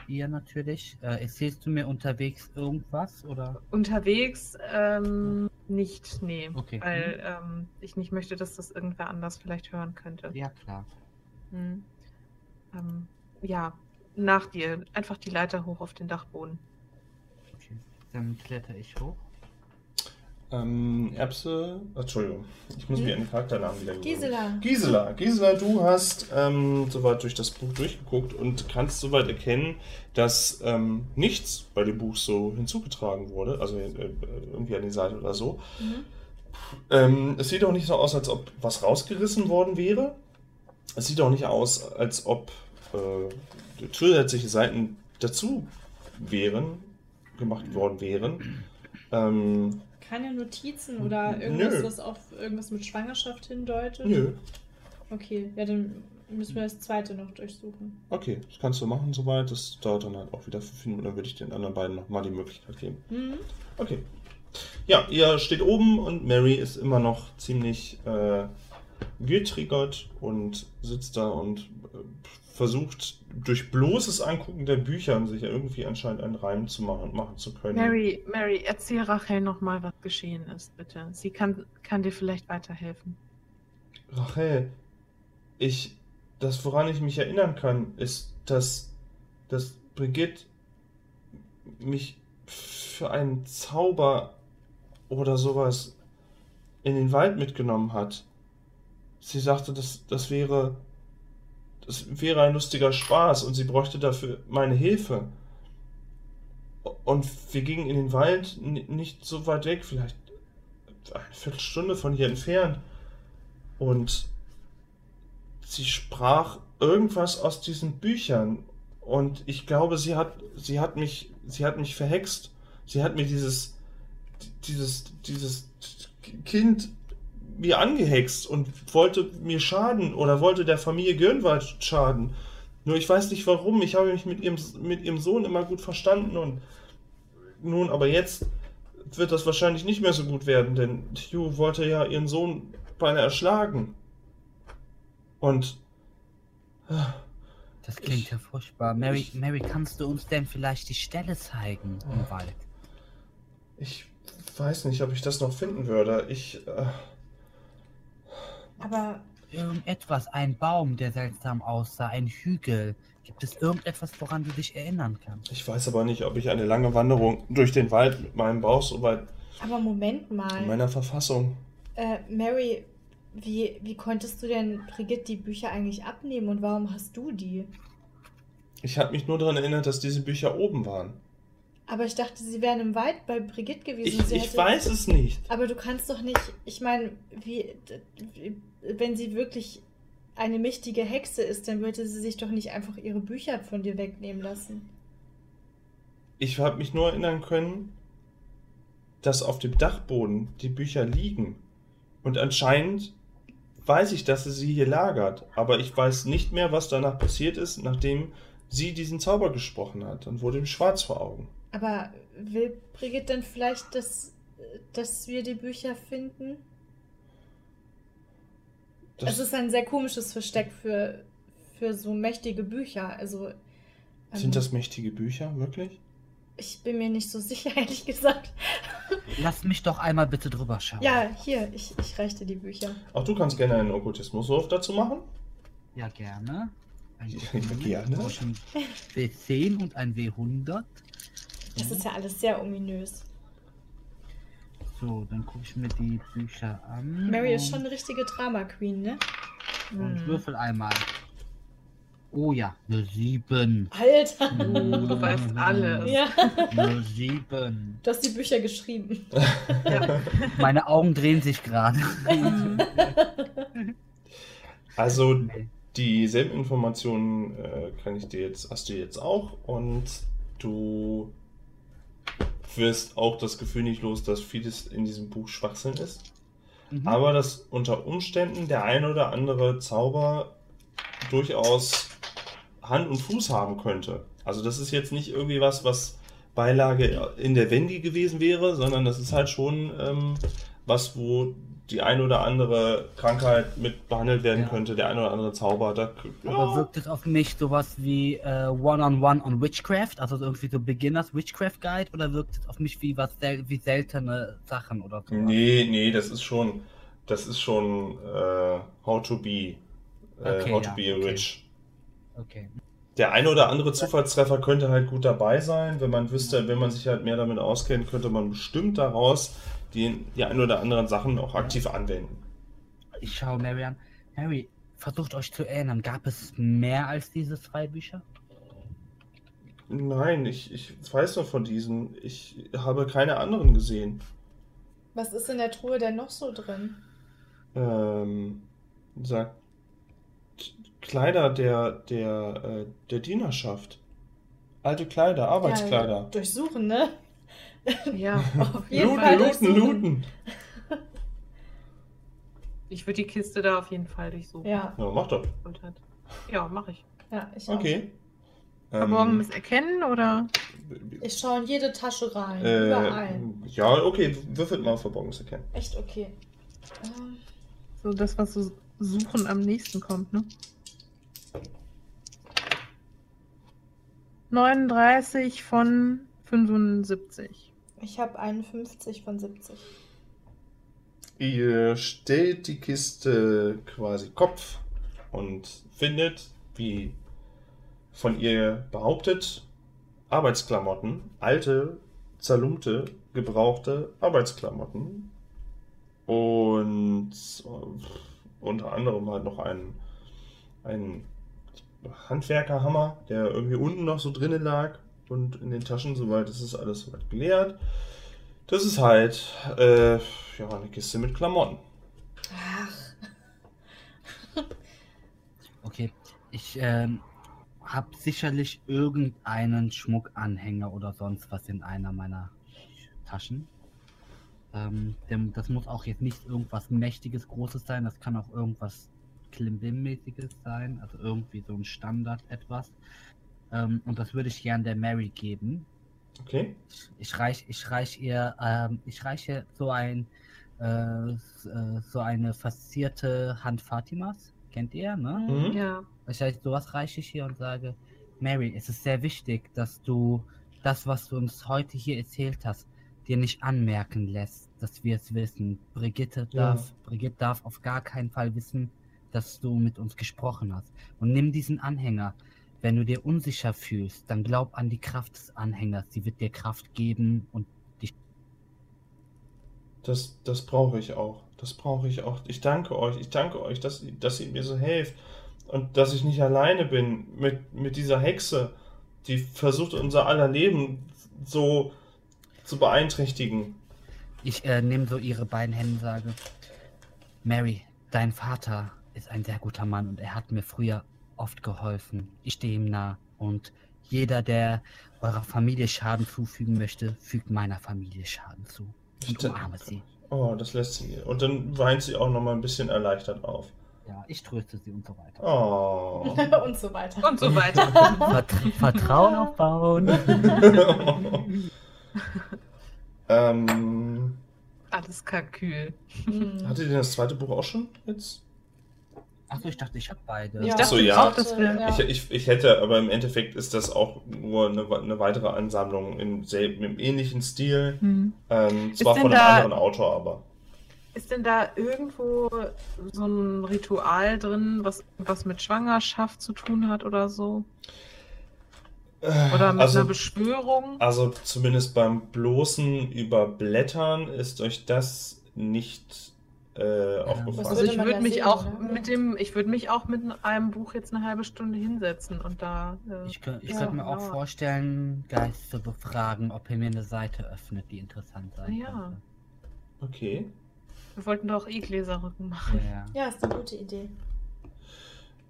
ihr natürlich. Äh, erzählst du mir unterwegs irgendwas oder? Unterwegs ähm, nicht, nee. Okay. Weil ähm, ich nicht möchte, dass das irgendwer anders vielleicht hören könnte. Ja, klar. Hm. Ähm, ja, nach dir. Einfach die Leiter hoch auf den Dachboden. Okay. Dann kletter ich hoch. Ähm, Erbse. Entschuldigung. Ich muss Hm? mir einen Charakternamen wieder. Gisela. Gisela, Gisela, du hast ähm, soweit durch das Buch durchgeguckt und kannst soweit erkennen, dass ähm, nichts bei dem Buch so hinzugetragen wurde, also äh, irgendwie an die Seite oder so. Mhm. Ähm, es sieht auch nicht so aus, als ob was rausgerissen worden wäre. Es sieht auch nicht aus, als ob äh, zusätzliche Seiten dazu wären, gemacht worden wären. Ähm, Keine Notizen oder irgendwas, Nö. was auf irgendwas mit Schwangerschaft hindeutet? nö. Okay, ja, dann müssen wir das zweite noch durchsuchen. Okay, das kannst du machen soweit. Das dauert dann halt auch wieder fünf Minuten. Dann würde ich den anderen beiden nochmal die Möglichkeit geben. Mhm. Okay. Ja, ihr steht oben und Mary ist immer noch ziemlich äh, getriggert und sitzt da und äh, versucht durch bloßes Angucken der Bücher sich irgendwie anscheinend einen Reim zu machen, machen zu können. Mary, Mary, erzähl Rachel nochmal, was geschehen ist, bitte. Sie kann, kann dir vielleicht weiterhelfen. Rachel, ich, das woran ich mich erinnern kann, ist, dass, dass Brigitte mich für einen Zauber oder sowas in den Wald mitgenommen hat. Sie sagte, das, das wäre, das wäre ein lustiger Spaß und sie bräuchte dafür meine Hilfe. Und wir gingen in den Wald nicht so weit weg, vielleicht eine Viertelstunde von hier entfernt. Und sie sprach irgendwas aus diesen Büchern. Und ich glaube, sie hat, sie hat mich, sie hat mich verhext. Sie hat mir dieses, dieses, dieses Kind mir angehext und wollte mir schaden oder wollte der Familie Gürnwald schaden. Nur ich weiß nicht warum. Ich habe mich mit ihrem, mit ihrem Sohn immer gut verstanden und nun, aber jetzt wird das wahrscheinlich nicht mehr so gut werden, denn Hugh wollte ja ihren Sohn beinahe erschlagen. Und Das klingt Ich- ja furchtbar. Mary, ich- Mary, kannst du uns denn vielleicht die Stelle zeigen im Wald? ich weiß nicht, ob ich das noch finden würde. Ich, äh, Aber Irgendetwas, ein Baum, der seltsam aussah, ein Hügel. Gibt es irgendetwas, woran du dich erinnern kannst? ich weiß aber nicht, ob ich eine lange Wanderung durch den Wald mit meinem Bauch so weit Aber Moment in mal. meiner Verfassung. Äh, Mary, wie, wie konntest du denn Brigitte die Bücher eigentlich abnehmen und warum hast du die? Ich habe mich nur daran erinnert, dass diese Bücher oben waren. Aber ich dachte, sie wären im Wald bei Brigitte gewesen. Ich, ich weiß es nicht. Aber du kannst doch nicht, ich meine, wie, wenn sie wirklich eine mächtige Hexe ist, dann würde sie sich doch nicht einfach ihre Bücher von dir wegnehmen lassen. Ich habe mich nur erinnern können, dass auf dem Dachboden die Bücher liegen. Und anscheinend weiß ich, dass sie sie hier lagert. Aber ich weiß nicht mehr, was danach passiert ist, nachdem sie diesen Zauber gesprochen hat. Dann wurde ihm schwarz vor Augen. Aber will Brigitte denn vielleicht, dass, dass wir die Bücher finden? Das, es ist ein sehr komisches Versteck für, für so mächtige Bücher. Also, Sind Ähm, das mächtige Bücher, wirklich? Ich bin mir nicht so sicher, ehrlich gesagt. Lass mich doch einmal bitte drüber schauen. Ja, hier, ich, ich reiche dir die Bücher. Auch du kannst gerne einen Okkultismuswurf dazu machen. Ja, gerne. Ein Ja, gerne. Ich brauche ein W10 und ein W100. Das ist ja alles sehr ominös. So, dann gucke ich mir die Bücher an. Mary ist schon eine richtige Drama-Queen, ne? Und Hm. würfel einmal. Oh ja, eine 7. Alter! Oh, du weißt alles. Ja, Eine 7. du hast die Bücher geschrieben. Ja. Meine Augen drehen sich gerade. Also Nee. dieselben Informationen äh, kann ich dir jetzt, hast du jetzt auch und du wirst auch das Gefühl nicht los, dass vieles in diesem Buch Schwachsinn ist. Mhm. Aber dass unter Umständen der ein oder andere Zauber durchaus Hand und Fuß haben könnte. Also das ist jetzt nicht irgendwie was, was Beilage in der Wendy gewesen wäre, sondern das ist halt schon ähm, was, wo die ein oder andere Krankheit mit behandelt werden Ja. könnte, der ein oder andere Zauber. Da, Aber ja, wirkt es auf mich sowas wie äh, One-on-One on Witchcraft, also irgendwie so Beginners Witchcraft Guide, oder wirkt es auf mich wie was sel wie seltene Sachen oder so? nee, nee, das ist schon, das ist schon äh, How to be, äh, Okay, How to ja, be okay. rich. Okay. Der eine oder andere Zufallstreffer könnte halt gut dabei sein. Wenn man wüsste, wenn man sich halt mehr damit auskennt, könnte man bestimmt daraus die, die ein oder anderen Sachen auch aktiv anwenden. Ich schaue Mary an. Mary, versucht euch zu erinnern, gab es mehr als diese zwei Bücher? Nein, ich, ich weiß nur von diesen. Ich habe keine anderen gesehen. Was ist in der Truhe denn noch so drin? Ähm, sagt Kleider der, der, äh, der Dienerschaft. Alte Kleider, Arbeitskleider. Ja, durchsuchen, ne? Ja, Auf jeden Looten, Fall looten, looten. ich würde die Kiste da auf jeden Fall durchsuchen. Ja, Ja, mach doch. Hat- Ja, mache ich. ja, ich auch. Okay. Verborgenes Erkennen oder? Ich schaue in jede Tasche rein, äh, überall. ja, okay, würfelt mal Verborgenes erkennen. Echt okay. Ähm, So das, was so suchen am nächsten kommt, ne? 39 von 75. Ich habe 51 von 70. Ihr stellt die Kiste quasi Kopf und findet, wie von ihr behauptet, Arbeitsklamotten, alte, zerlumpte, gebrauchte Arbeitsklamotten und äh, unter anderem halt noch ein, ein Handwerkerhammer, der irgendwie unten noch so drinnen lag und in den Taschen, soweit ist es alles soweit geleert. Das ist halt äh, ja, eine Kiste mit Klamotten. Ach, Okay. Ich ähm, habe sicherlich irgendeinen Schmuckanhänger oder sonst was in einer meiner Taschen. Ähm, dem, das muss auch jetzt nicht irgendwas Mächtiges, Großes sein. Das kann auch irgendwas Klimbim-mäßiges sein. Also irgendwie so ein Standard etwas. Ähm, und das würde ich gern der Mary geben. Okay. Ich reich, ich reich ihr, ähm, ich reiche so ein, äh, äh, so eine verzierte Hand Fatimas. Kennt ihr, ne? Mhm. Ja. Ich heißt, sowas reiche ich hier und sage, Mary, es ist sehr wichtig, dass du das, was du uns heute hier erzählt hast, dir nicht anmerken lässt, dass wir es wissen. Brigitte Ja. darf, Brigitte darf auf gar keinen Fall wissen, dass du mit uns gesprochen hast. Und nimm diesen Anhänger. Wenn du dir unsicher fühlst, dann glaub an die Kraft des Anhängers. Sie wird dir Kraft geben und dich. Das, das brauche ich auch. Das brauche ich auch. Ich danke euch. Ich danke euch, dass, dass ihr mir so helft. Und dass ich nicht alleine bin mit, mit dieser Hexe, die versucht, unser aller Leben so zu beeinträchtigen. Ich äh, nehme so ihre beiden Hände und sage, Mary, dein Vater ist ein sehr guter Mann und er hat mir früher oft geholfen. Ich stehe ihm nah und jeder, der eurer Familie Schaden zufügen möchte, fügt meiner Familie Schaden zu. Und Ich- umarme sie. Oh, das lässt sie. Und dann weint sie auch nochmal ein bisschen erleichtert auf. Ja, ich tröste sie und so weiter. Oh. Und so weiter. Und so weiter. Vert Vertrauen aufbauen. ähm, Alles Kalkül. Hm. hattet ihr das zweite Buch auch schon jetzt? Achso, ich dachte, ich habe beide. Ja. Ich Ach dachte so, ja. auch, dass wir. Ja. Ich, ich, ich hätte, aber im Endeffekt ist das auch nur eine, eine weitere Ansammlung im, selben, im ähnlichen Stil. Hm. Ähm, zwar von einem da- anderen Autor, aber. Ist denn da irgendwo so ein Ritual drin, was was mit Schwangerschaft zu tun hat oder so? Oder mit also, einer Beschwörung? also zumindest beim bloßen Überblättern ist euch das nicht äh, aufgefallen. Also ich würde mich sehen, auch ne? mit dem, ich würde mich auch mit einem Buch jetzt eine halbe Stunde hinsetzen und da. Äh, Ich, ich Ja, könnte mir auch vorstellen, Geist zu befragen, ob er mir eine Seite öffnet, die interessant sein Ja. könnte. Okay. wir wollten doch eh Gläserrücken machen. Ja. Ja, ist eine gute Idee.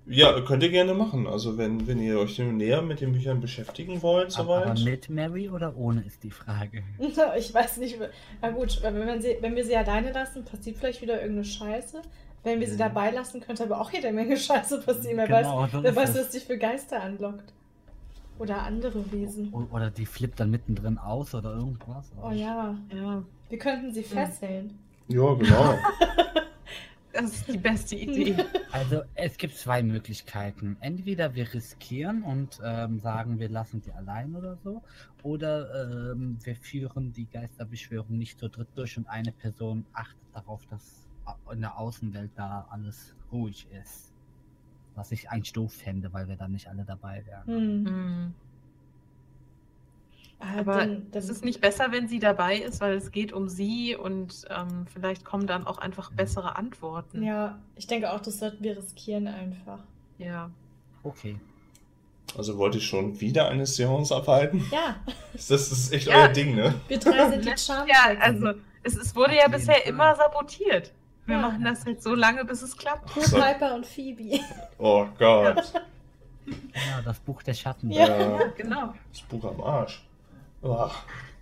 Ja, könnt ihr gerne machen. Also wenn, wenn ihr euch näher mit den Büchern beschäftigen wollt, Aber, aber soweit. mit Mary oder ohne ist die Frage. Ich weiß nicht. Na gut, wenn, wir sie, wenn wir sie alleine lassen, passiert vielleicht wieder irgendeine Scheiße. Wenn wir sie dabei lassen, könnte aber auch jede Menge Scheiße passieren. Wer weiß, Genau, wer weiß es. was dich für Geister anlockt. Oder andere Wesen. O- Oder die flippt dann mittendrin aus oder irgendwas. Oh ja, Ja, wir könnten sie fesseln. Ja, genau. das ist die beste Idee. Also es gibt zwei Möglichkeiten. Entweder wir riskieren und ähm, sagen, wir lassen sie allein oder so. Oder ähm, wir führen die Geisterbeschwörung nicht zu dritt durch und eine Person achtet darauf, dass in der Außenwelt da alles ruhig ist. Was ich eigentlich doof fände, weil wir dann nicht alle dabei wären. Hm. Ah, Aber dann, dann, es ist nicht besser, wenn sie dabei ist, weil es geht um sie und ähm, vielleicht kommen dann auch einfach bessere Antworten. Ja, ich denke auch, das sollten wir riskieren einfach. Ja. Okay. Also wollt ihr schon wieder eine Seance abhalten? Ja, Das ist echt Ja. euer Ding, ne? wir drei sind die Charme. Ja, also es, es wurde ja bisher Fall. immer sabotiert. Wir Ja. machen das jetzt so lange, bis es klappt. Ach so. Piper und Phoebe. Oh Gott. Ja, das Buch der Schatten. Ja. Ja. Genau. Das Buch am Arsch. Oh.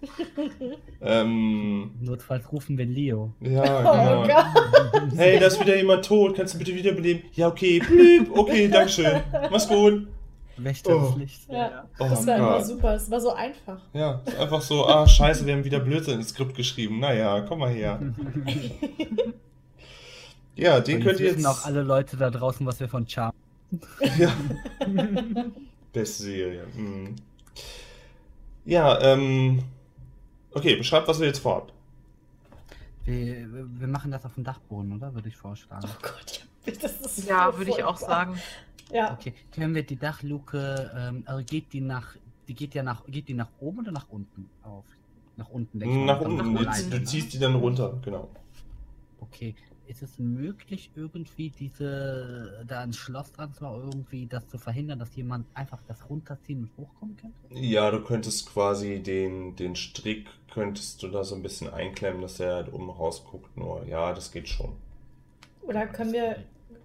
ähm, Notfalls rufen wir Leo. ja, Oh genau. Gott. Hey, da ist wieder jemand tot. Kannst du bitte wiederbeleben? Ja, okay. Blüb. Okay, dankeschön. Mach's gut. Wächter Oh. des Lichts. Ja, Oh das war immer super. Es war so einfach. Ja, ist einfach so, ah, scheiße, wir haben wieder Blödsinn ins Skript geschrieben. Naja, komm mal her. Ja, den Und könnt ihr wissen jetzt... auch alle Leute da draußen, was wir von Charm. Ja. Beste Serie. Mhm. Ja, ähm... Okay, beschreibt, was ihr jetzt vorhabt. Wir, wir machen das auf dem Dachboden, oder? Würde ich vorschlagen. Oh Gott, ja, das ist Ja, so würde ich auch sagen. Ja, Okay, können wir die Dachluke, ähm, also geht die nach, die geht ja nach, geht die nach oben oder nach unten auf? Nach unten, denke ich Nach mal. unten. nach Du, unten. du ziehst die dann runter, genau. Okay, ist es möglich, irgendwie diese, da ein Schloss dran zu machen, irgendwie das zu verhindern, dass jemand einfach das runterziehen und hochkommen könnte? Ja, du könntest quasi den, den Strick, könntest du da so ein bisschen einklemmen, dass der halt oben rausguckt. Nur, ja, das geht schon. oder können wir,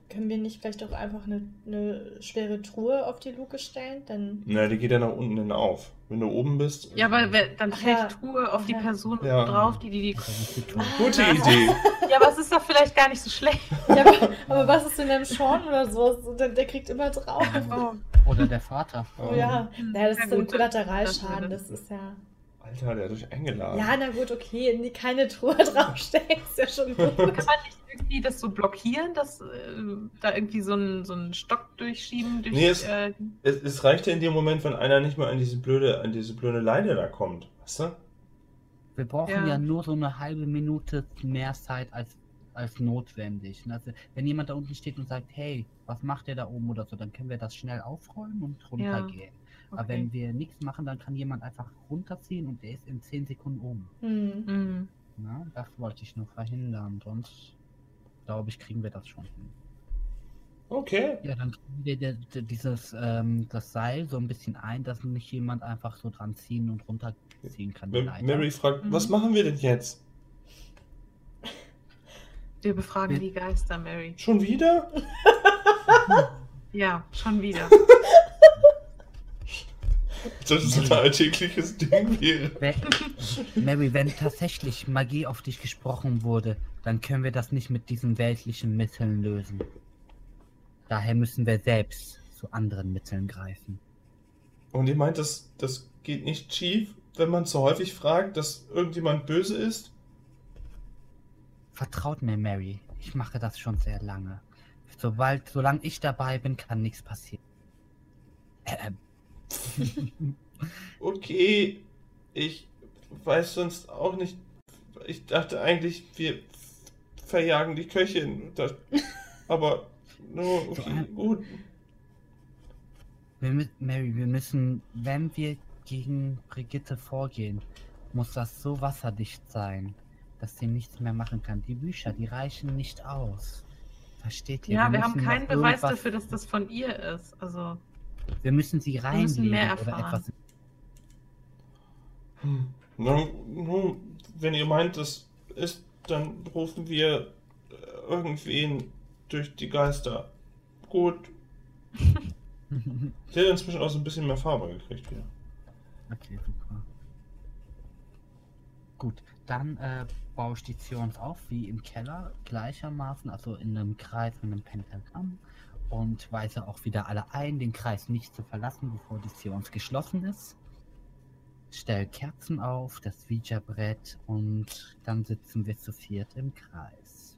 können wir nicht vielleicht auch einfach eine, eine schwere Truhe auf die Luke stellen? Dann. Na, die geht ja nach unten hin auf. Wenn du oben bist... Ja, wer- dann fällt ja. die Truhe auf die. Person Ja. drauf, die die, die. Das ist Tour. Gute Ah. Idee. Ja, aber es ist doch vielleicht gar nicht so schlecht. Ja, aber, aber was ist denn dem Sean oder so? Der, der kriegt immer drauf. Oh. Oder der Vater. Oh ja. Das Ja, ist dann gut, Kollateralschaden. das- Das ist ja. Alter, der hat euch eingeladen. Ja, na gut, okay. Nee, keine Truhe draufstellen. Ist ja schon gut. Kann man nicht irgendwie das so blockieren, dass äh, da irgendwie so ein, so einen Stock durchschieben? Durch, Nee, es- äh, Es, es reicht ja in dem Moment, wenn einer nicht mehr an diese blöde, an diese blöde Leine da kommt. Weißt du? Wir brauchen Ja. ja. nur so eine halbe Minute mehr Zeit als, als notwendig. Und Also, wenn jemand da unten steht und sagt, hey, was macht der da oben oder so, dann können wir das schnell aufräumen und runtergehen. Aber okay. wenn wir nichts machen, dann kann jemand einfach runterziehen und der ist in 10 Sekunden oben. Hm. Hm. Na, das wollte ich nur verhindern. Sonst, glaube ich, kriegen wir das schon hin. Okay. Ja, dann kriegen wir dieses, ähm, das Seil so ein bisschen ein, dass nicht jemand einfach so dran ziehen und runterziehen kann. Mary fragt, Mhm. was machen wir denn jetzt? Wir befragen Wir- die Geister, Mary. Schon wieder? Ja, schon wieder. Das ist ein alltägliches Ding wäre. Mary, wenn tatsächlich Magie auf dich gesprochen wurde, dann können wir das nicht mit diesen weltlichen Mitteln lösen. Daher müssen wir selbst zu anderen Mitteln greifen. Und ihr meint, das, das geht nicht schief, wenn man zu häufig fragt, dass irgendjemand böse ist? Vertraut mir, Mary, ich mache das schon sehr lange. Sobald, solange ich dabei bin, kann nichts passieren. Ähm, Okay, ich weiß sonst auch nicht. Ich dachte eigentlich, wir verjagen die Köchin. Das, aber, no, So okay, gut. wir, Mary, wir müssen, wenn wir gegen Brigitte vorgehen, muss das so wasserdicht sein, dass sie nichts mehr machen kann. Die Bücher, die reichen nicht aus. Versteht ihr? Ja, wir haben müssen noch keinen Beweis dafür, dass das von ihr ist. Also, Wir müssen sie müssen reinlegen mehr oder erfahren. etwas. Hm. Nun, wenn ihr meint, das ist, dann rufen wir äh, irgendwen durch die Geister. Gut. Der hat inzwischen auch so ein bisschen mehr Farbe gekriegt wieder. Okay, super. Gut, dann äh, baue ich die Zions auf, wie im Keller, gleichermaßen, also in einem Kreis mit einem Pentagramm. Und weise auch wieder alle ein, den Kreis nicht zu verlassen, bevor die Zions geschlossen ist. Stell Kerzen auf, das Ouija-Brett und dann sitzen wir zu viert im Kreis.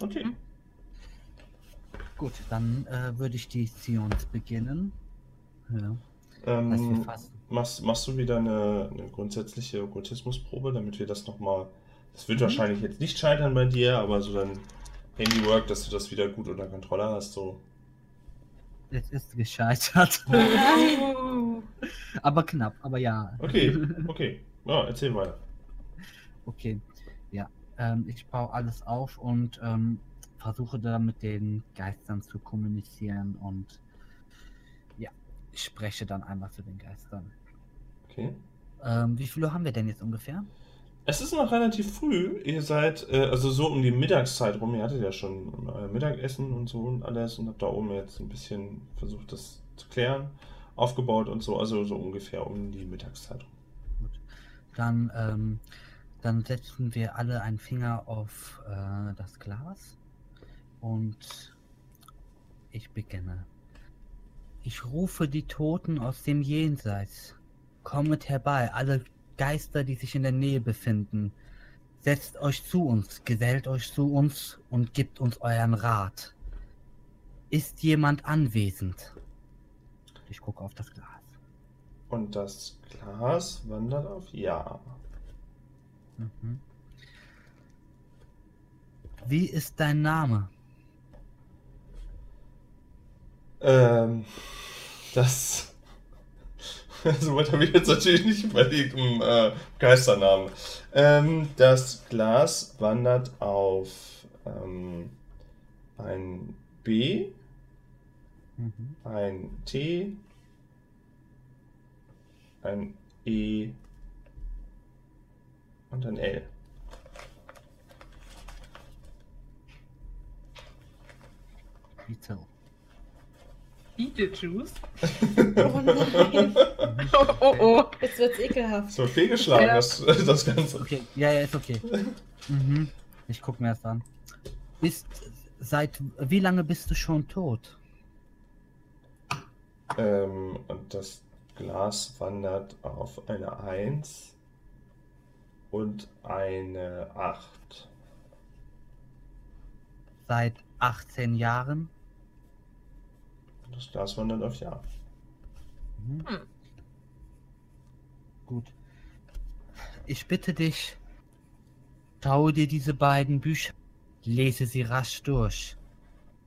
Okay. Hm. Gut, dann äh, würde ich die Zions beginnen. Ja, Ähm, machst, machst du wieder eine, eine grundsätzliche Okkultismusprobe, damit wir das nochmal. Das wird Mhm. wahrscheinlich jetzt nicht scheitern bei dir, aber so dein Handywork, dass du das wieder gut unter Kontrolle hast, so. es ist gescheitert. Aber knapp, aber ja. Okay, okay. Ja, erzähl weiter. Okay, ja. Ähm, ich baue alles auf und ähm, versuche da mit den Geistern zu kommunizieren und ja, ich spreche dann einmal zu den Geistern. Okay. Ähm, wie viele haben wir denn jetzt ungefähr? Es ist noch relativ früh. Ihr seid, äh, also so um die Mittagszeit rum. Ihr hattet ja schon euer Mittagessen und so und alles und habt da oben jetzt ein bisschen versucht, das zu klären, aufgebaut und so. Also so ungefähr um die Mittagszeit rum. Dann, ähm, dann setzen wir alle einen Finger auf äh, das Glas und ich beginne. Ich rufe die Toten aus dem Jenseits. Kommet herbei, alle Geister, die sich in der Nähe befinden. Setzt euch zu uns, gesellt euch zu uns und gebt uns euren Rat. Ist jemand anwesend? Ich gucke auf das Glas. Und das Glas wandert auf Ja. Mhm. Wie ist dein Name? Ähm, das. So weit habe ich jetzt natürlich nicht überlegt um äh, Geisternamen. Ähm, das Glas wandert auf ähm, ein B, Mhm. ein T, ein E und ein L. Vito. Beetlejuice? Oh nein. Oh, oh, oh. Jetzt wird's ekelhaft. So, fehlgeschlagen, Ja. das, das Ganze. Okay, ja, ja, ist okay. Mhm. Ich guck mir das an. Bist seit wie lange bist du schon tot? Ähm, und das Glas wandert auf eine 1 und eine 8. Seit 18 Jahren? Das Glas wandert auf Ja. Mhm. Hm. Gut. Ich bitte dich, schaue dir diese beiden Bücher, lese sie rasch durch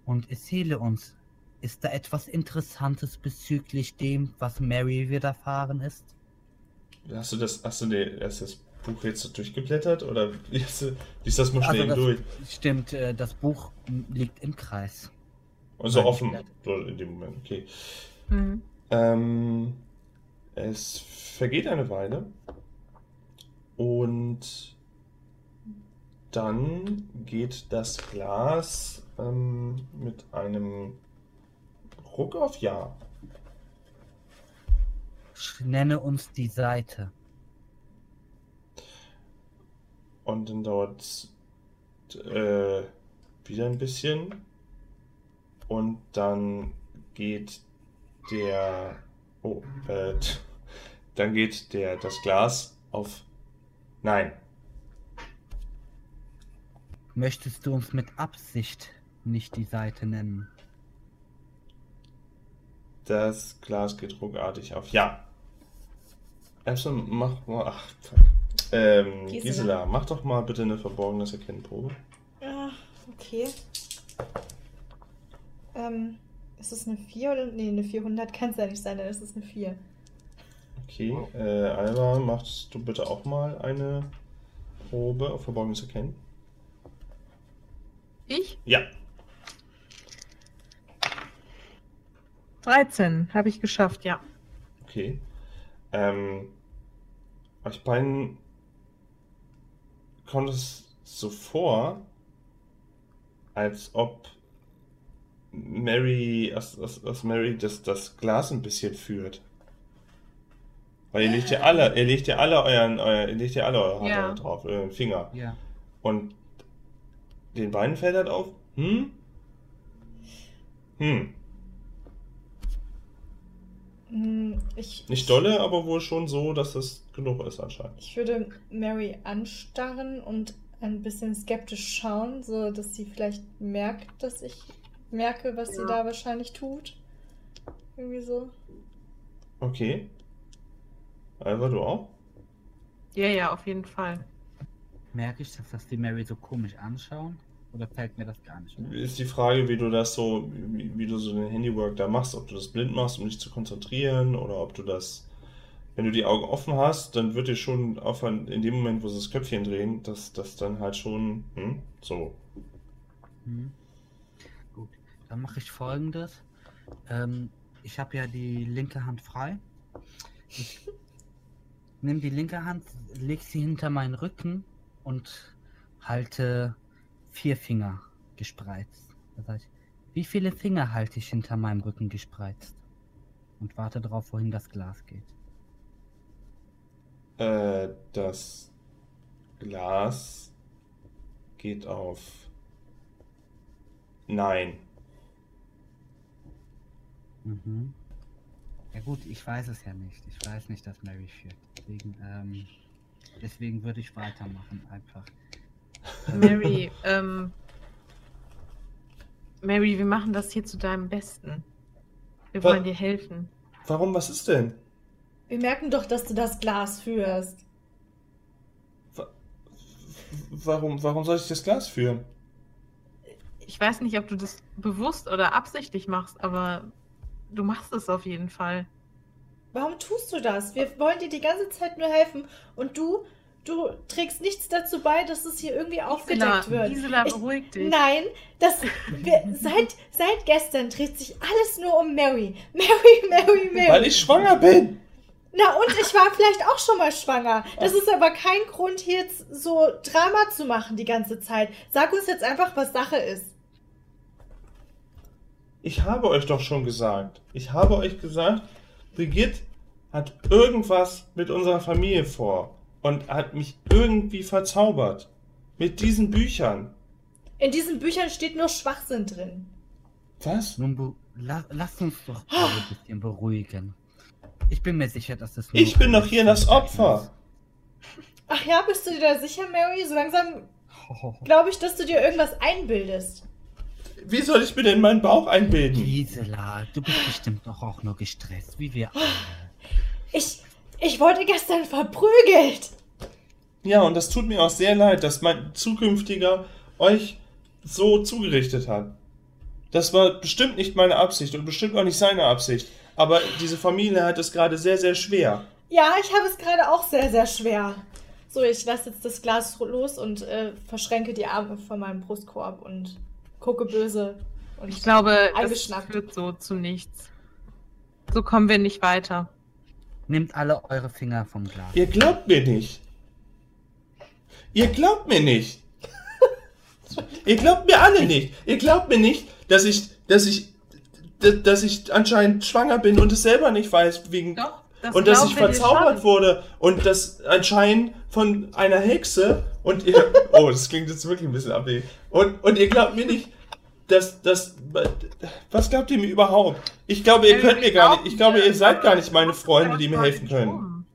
und erzähle uns, ist da etwas Interessantes bezüglich dem, was Mary widerfahren ist? Hast du das, hast du dir erst das Buch jetzt durchgeblättert oder liest, du, liest das mal schnell Also das- durch? Stimmt, äh, das Buch liegt im Kreis. Und so Nein, offen, in dem Moment, okay. Hm. Ähm, es vergeht eine Weile und dann geht das Glas ähm, mit einem Ruck auf Ja. Nenne uns die Seite. Und dann dauert es äh, wieder ein bisschen. Und dann geht der. Oh, äh, dann geht der das Glas auf. Nein. Möchtest du uns mit Absicht nicht die Seite nennen. Das Glas geht ruckartig auf. Ja. Epson, mach mal. Ach, fuck. Ähm, Gisela. Gisela, mach doch mal bitte eine verborgenes Erkennenprobe. Ja, okay. Ähm, ist es eine 4 oder? Nee, eine 400 kann es ja nicht sein, dann ist es eine 4. Okay, äh, Alba, machst du bitte auch mal eine Probe auf verborgenes Erkennen? Ich? Ja. 13. Habe ich geschafft, ja. Okay. Ähm, euch beiden kommt es so vor, als ob Mary, als, als, als Mary das, das Glas ein bisschen führt. Weil ihr legt ja alle, ihr legt ja alle euren, euer, ihr legt ja alle eure Hand Ja. drauf, euren Finger. Ja. Und den beiden fällt halt auf, hm? Hm. Hm, Ich, Nicht dolle, aber wohl schon so, dass das genug ist anscheinend. ich würde Mary anstarren und ein bisschen skeptisch schauen, so dass sie vielleicht merkt, dass ich merke, was sie Ja. da wahrscheinlich tut. Irgendwie so. Okay. Alva, du auch? Ja, ja, auf jeden Fall. Merke ich, dass das die Mary so komisch anschauen? Oder fällt mir das gar nicht auf? Ist die Frage, wie du das so, wie, wie du so den Handywork da machst, ob du das blind machst, um dich zu konzentrieren, oder ob du das, wenn du die Augen offen hast, dann wird dir schon auf ein, in dem Moment, wo sie das Köpfchen drehen, dass das dann halt schon, hm, so. Hm. Dann mache ich folgendes. Ähm, ich habe ja die linke Hand frei. Ich nehme die linke Hand, leg sie hinter meinen Rücken und halte vier Finger gespreizt. Das heißt, wie viele Finger halte ich hinter meinem Rücken gespreizt? Und warte darauf, wohin das Glas geht. Äh, das Glas geht auf Nein. Mhm. Ja gut, ich weiß es ja nicht. Ich weiß nicht, dass Mary führt. Deswegen, ähm, deswegen würde ich weitermachen einfach. Mary, ähm. Mary, wir machen das hier zu deinem Besten. Wir Wa- wollen dir helfen. Warum, was ist denn? Wir merken doch, dass du das Glas führst. Warum, warum soll ich das Glas führen? Ich weiß nicht, ob du das bewusst oder absichtlich machst, aber du machst es auf jeden Fall. Warum tust du das? Wir wollen dir die ganze Zeit nur helfen und du, du trägst nichts dazu bei, dass es hier irgendwie aufgedeckt Gisela, wird. Gisela, Ich- beruhig dich. Nein, das, wir, seit, seit gestern dreht sich alles nur um Mary. Mary, Mary, Mary. Weil ich schwanger bin! Na und ich war vielleicht auch schon mal schwanger. Das ist aber kein Grund, hier jetzt so Drama zu machen die ganze Zeit. Sag uns jetzt einfach, was Sache ist. Ich habe euch doch schon gesagt. Ich habe euch gesagt, Brigitte hat irgendwas mit unserer Familie vor und hat mich irgendwie verzaubert. Mit diesen Büchern. In diesen Büchern steht nur Schwachsinn drin. Was? Nun, la lass uns doch mal ein bisschen beruhigen. Ich bin mir sicher, dass es nur Ich bin doch hier das Opfer. Ach ja, bist du dir da sicher, Mary? So langsam glaube ich, dass du dir irgendwas einbildest. Wie soll ich mir denn meinen Bauch einbilden? Gisela, du bist bestimmt doch auch nur gestresst, wie wir alle. Ich, ich wurde gestern verprügelt. Ja, und das tut mir auch sehr leid, dass mein zukünftiger euch so zugerichtet hat. Das war bestimmt nicht meine Absicht und bestimmt auch nicht seine Absicht. Aber diese Familie hat es gerade sehr, sehr schwer. Ja, ich habe es gerade auch sehr, sehr schwer. So, ich lasse jetzt das Glas los und äh, verschränke die Arme vor meinem Brustkorb und gucke böse. Und Ich glaube, das führt so zu nichts. So kommen wir nicht weiter. Nehmt alle eure Finger vom Glas. Ihr glaubt mir nicht. Ihr glaubt mir nicht. Ihr glaubt mir alle nicht. Ihr glaubt mir nicht, dass ich, dass ich, dass ich anscheinend schwanger bin und es selber nicht weiß, wegen Doch, das und dass ich verzaubert wurde und das anscheinend von einer Hexe und ihr, oh, das klingt jetzt wirklich ein bisschen abwegig. Und, und ihr glaubt mir nicht, dass, dass, was glaubt ihr mir überhaupt? Ich glaube, ihr Ey, könnt mir gar nicht, ich glaube, ihr seid gar nicht meine das Freunde, die mir helfen können.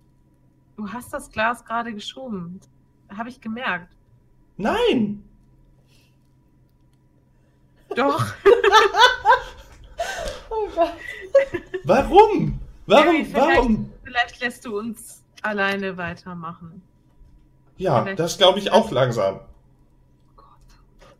Du hast das Glas gerade geschoben. Habe ich gemerkt. Nein! Doch. Oh Gott. Warum? Warum? Vielleicht- Warum? Vielleicht lässt du uns alleine weitermachen. Ja, vielleicht- das glaube ich auch langsam.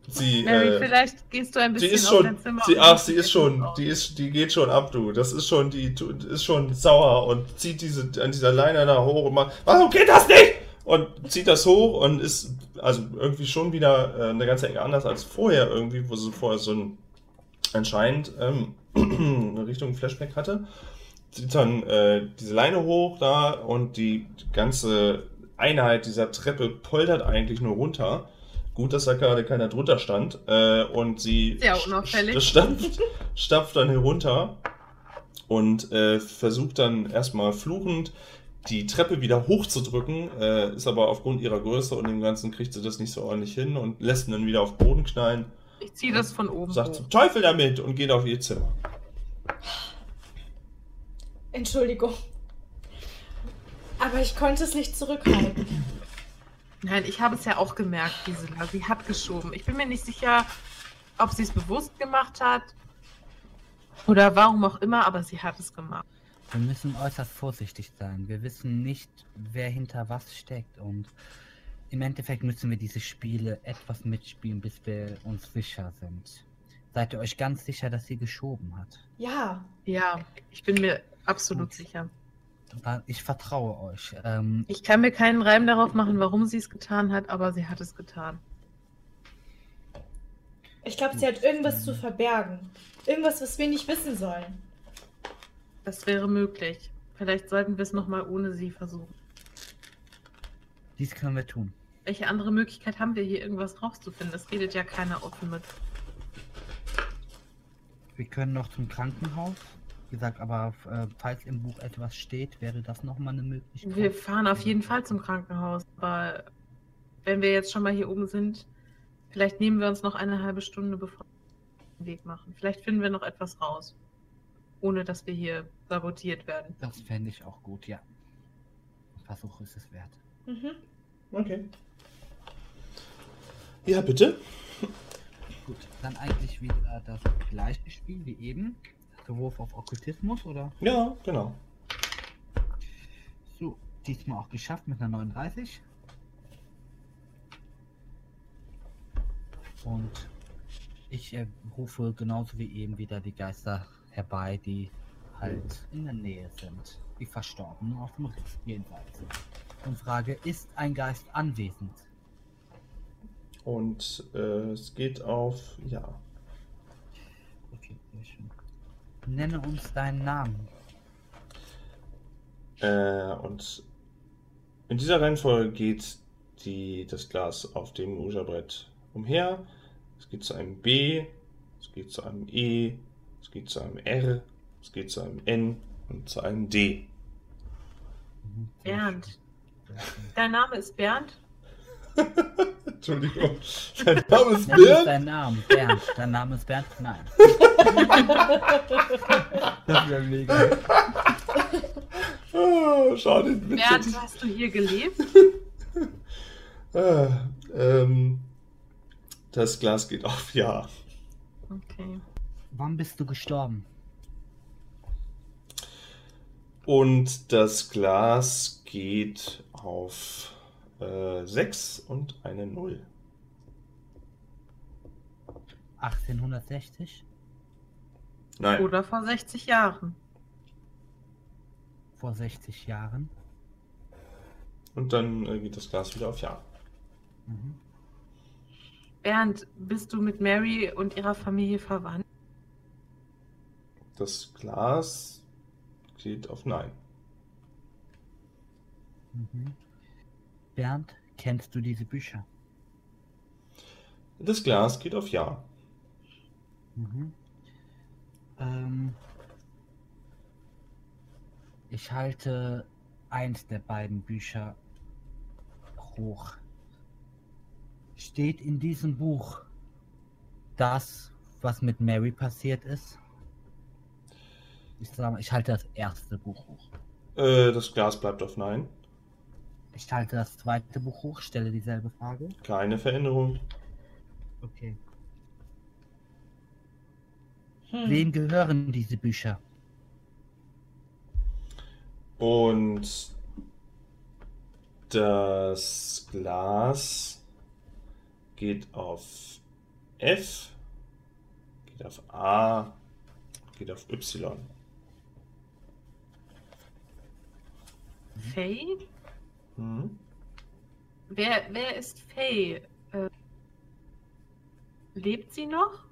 Sie, Mary, äh, vielleicht gehst du ein bisschen ist auf schon, dein Zimmer. sie, ach, sie ist schon, die ist, die geht schon ab, du. Das ist schon, die ist schon sauer und zieht diese, an dieser Leine da hoch und macht, warum geht das nicht? Und zieht das hoch und ist, also irgendwie schon wieder äh, eine ganze Ecke anders als vorher irgendwie, wo sie vorher so ein, anscheinend, ähm, eine Richtung Flashback hatte. Zieht dann äh, diese Leine hoch da und die ganze Einheit dieser Treppe poltert eigentlich nur runter. Gut, dass da gerade keiner drunter stand. Äh, und sie Sehr unauffällig. st- stapft, dann herunter und äh, versucht dann erstmal fluchend die Treppe wieder hochzudrücken, äh, ist aber aufgrund ihrer Größe und dem Ganzen kriegt sie das nicht so ordentlich hin und lässt ihn dann wieder auf den Boden knallen, Ich ziehe das von oben sagt hoch. zum Teufel damit und geht auf ihr Zimmer. Entschuldigung. Aber ich konnte es nicht zurückhalten. Nein, ich habe es ja auch gemerkt, Gisela. Sie hat geschoben. Ich bin mir nicht sicher, ob sie es bewusst gemacht hat oder warum auch immer, aber sie hat es gemacht. Wir müssen äußerst vorsichtig sein. Wir wissen nicht, wer hinter was steckt. Und im Endeffekt müssen wir diese Spiele etwas mitspielen, bis wir uns sicher sind. Seid ihr euch ganz sicher, dass sie geschoben hat? Ja. Ja, ich bin mir absolut Gut. sicher. Ich vertraue euch. Ähm, Ich kann mir keinen Reim darauf machen, warum sie es getan hat, aber sie hat es getan. Ich glaube, sie hat irgendwas zu verbergen. Irgendwas, was wir nicht wissen sollen. Das wäre möglich. Vielleicht sollten wir es nochmal ohne sie versuchen. dies können wir tun. Welche andere Möglichkeit haben wir hier, irgendwas rauszufinden? Es redet ja keiner offen mit. Wir können noch zum Krankenhaus. Wie gesagt, aber äh, falls im Buch etwas steht, wäre das nochmal eine Möglichkeit. Wir fahren auf jeden Fall zum Krankenhaus, aber wenn wir jetzt schon mal hier oben sind, vielleicht nehmen wir uns noch eine halbe Stunde, bevor wir den Weg machen. Vielleicht finden wir noch etwas raus, ohne dass wir hier sabotiert werden. Das fände ich auch gut, ja. Ein Versuch ist es wert. Mhm. Okay. Ja, bitte. Gut, dann eigentlich wieder das gleiche Spiel wie eben. Der Wurf auf Okkultismus, oder? Ja, genau. So, diesmal auch geschafft mit einer 39. Und ich äh, rufe genauso wie eben wieder die Geister herbei, die halt in der Nähe sind. Die Verstorbenen auf dem Riss jedenfalls. Und frage, ist ein Geist anwesend? Und äh, es geht auf ja. Okay, sehr schön. Nenne uns deinen Namen. Äh, und in dieser Reihenfolge geht die, das Glas auf dem Ouija-Brett umher. Es geht zu einem B, es geht zu einem E, es geht zu einem R, es geht zu einem N und zu einem D. Bernd. Dein Name ist Bernd? Entschuldigung. Dein Name ist Bernd? deinen Namen. Bernd. Dein Name ist Bernd? Nein. Das wäre mega. Ah, schade, den Witz hätte Bernd, hast du hier gelebt? Ah, ähm, das Glas geht auf Ja. Okay. Wann bist du gestorben? Und das Glas geht auf äh, 6 und eine 0. 1860? Nein. Oder vor 60 Jahren. Vor 60 Jahren? Und dann äh, geht das Glas wieder auf Ja. Mhm. Bernd, bist du mit Mary und ihrer Familie verwandt? Das Glas geht auf Nein. Mhm. Bernd, kennst du diese Bücher? Das Glas geht auf Ja. Mhm. Ähm, ich halte eins der beiden Bücher hoch. Steht in diesem Buch das, was mit Mary passiert ist? Ich sag mal, ich halte das erste Buch hoch. Äh, das Glas bleibt auf Nein. Ich halte das zweite Buch hoch, stelle dieselbe Frage. Keine Veränderung. Okay. Hm. Wem gehören diese Bücher? Und das Glas geht auf F, geht auf A, geht auf Y. Faye? Mhm. Wer, wer ist Faye? Äh, lebt sie noch?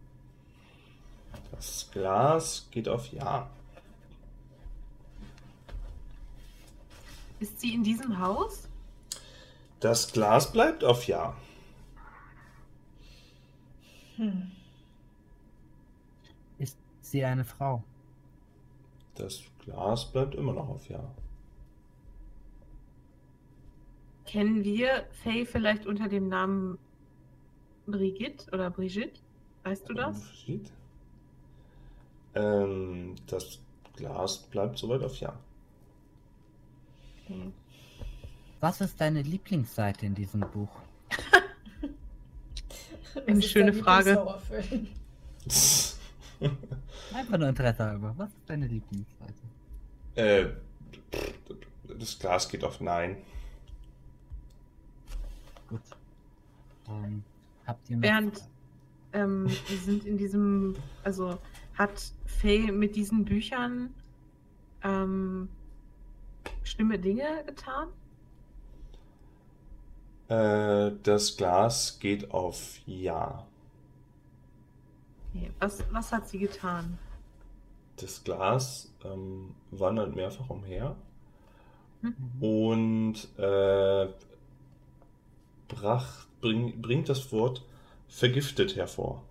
Das Glas geht auf Ja. Ist sie in diesem Haus? Das Glas bleibt auf Ja. Hm. Ist sie eine Frau? Das Glas bleibt immer noch auf Ja. Kennen wir Faye vielleicht unter dem Namen Brigitte oder Brigitte? Weißt du das? Unterschied? Ähm, das Glas bleibt soweit auf Ja. Okay. Was ist deine Lieblingsseite in diesem Buch? Eine schöne Frage. Einfach nur Interesse halber. Was ist deine Lieblingsseite? äh, das Glas geht auf Nein. Ähm, habt ihr noch Bernd, ähm, wir sind in diesem, also hat Faye mit diesen Büchern ähm, schlimme Dinge getan? Äh, das Glas geht auf Ja. Okay. Was, was hat sie getan? Das Glas ähm, wandert mehrfach umher Mhm. und äh, brach, bring, bringt das Wort vergiftet hervor.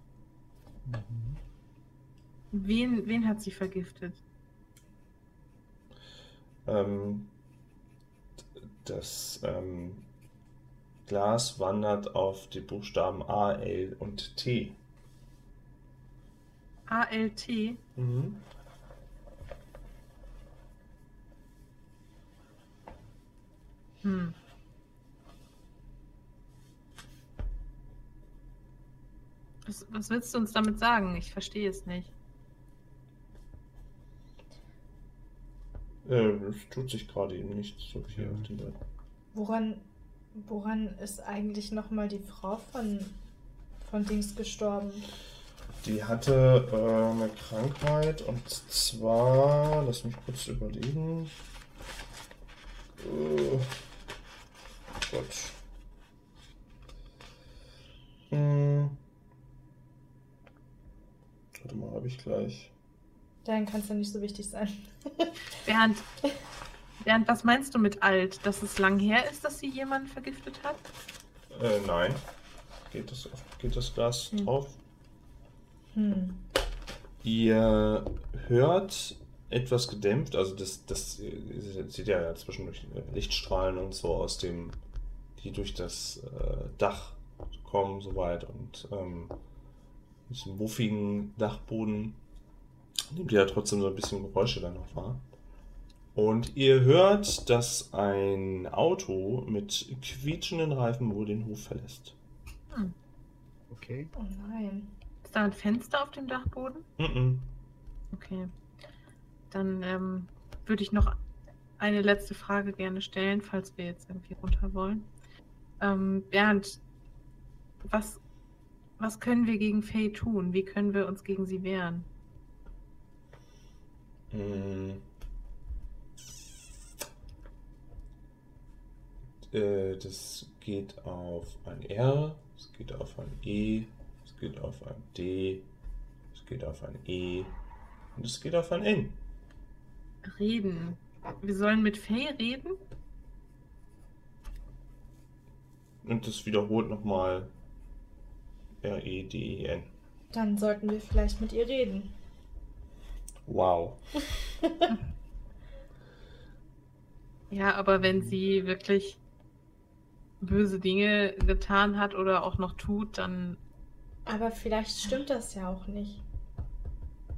Wen, wen hat sie vergiftet? Ähm, das ähm, Glas wandert auf die Buchstaben A, L und T. ALT? Mhm. Hm. Was, was willst du uns damit sagen? Ich verstehe es nicht. Äh, es tut sich gerade eben nichts so hier auf dem Brett. Woran, woran ist eigentlich nochmal die Frau von, von Dings gestorben? Die hatte äh, eine Krankheit und zwar, lass mich kurz überlegen. Äh, Gott. Hm. Warte mal, habe ich gleich. Dann kann es ja nicht so wichtig sein. Bernd, Bernd, was meinst du mit alt? Dass es lang her ist, dass sie jemanden vergiftet hat? Äh, nein. Geht das, geht das Glas Hm. drauf? Hm. Ihr hört etwas gedämpft, also das, das ihr seht ja zwischendurch äh, Lichtstrahlen und so aus dem, die durch das äh, Dach kommen, soweit und ähm, diesem muffigen Dachboden nimmt ihr ja trotzdem so ein bisschen Geräusche dann noch wahr. Und ihr hört, dass ein Auto mit quietschenden Reifen wohl den Hof verlässt. Hm. Okay. Oh nein. Ist da ein Fenster auf dem Dachboden? Mhm. Okay. Dann ähm, würde ich noch eine letzte Frage gerne stellen, falls wir jetzt irgendwie runter wollen. Ähm, Bernd, was, was können wir gegen Faye tun? Wie können wir uns gegen sie wehren? Mm. Äh, Das geht auf ein R, es geht auf ein E, es geht auf ein D, es geht auf ein E und es geht auf ein N. Reden. Wir sollen mit Faye reden? Und das wiederholt nochmal R, E, D, E, N. Dann sollten wir vielleicht mit ihr reden. Wow. Ja, aber wenn sie wirklich böse Dinge getan hat oder auch noch tut, dann. Aber vielleicht stimmt das ja auch nicht.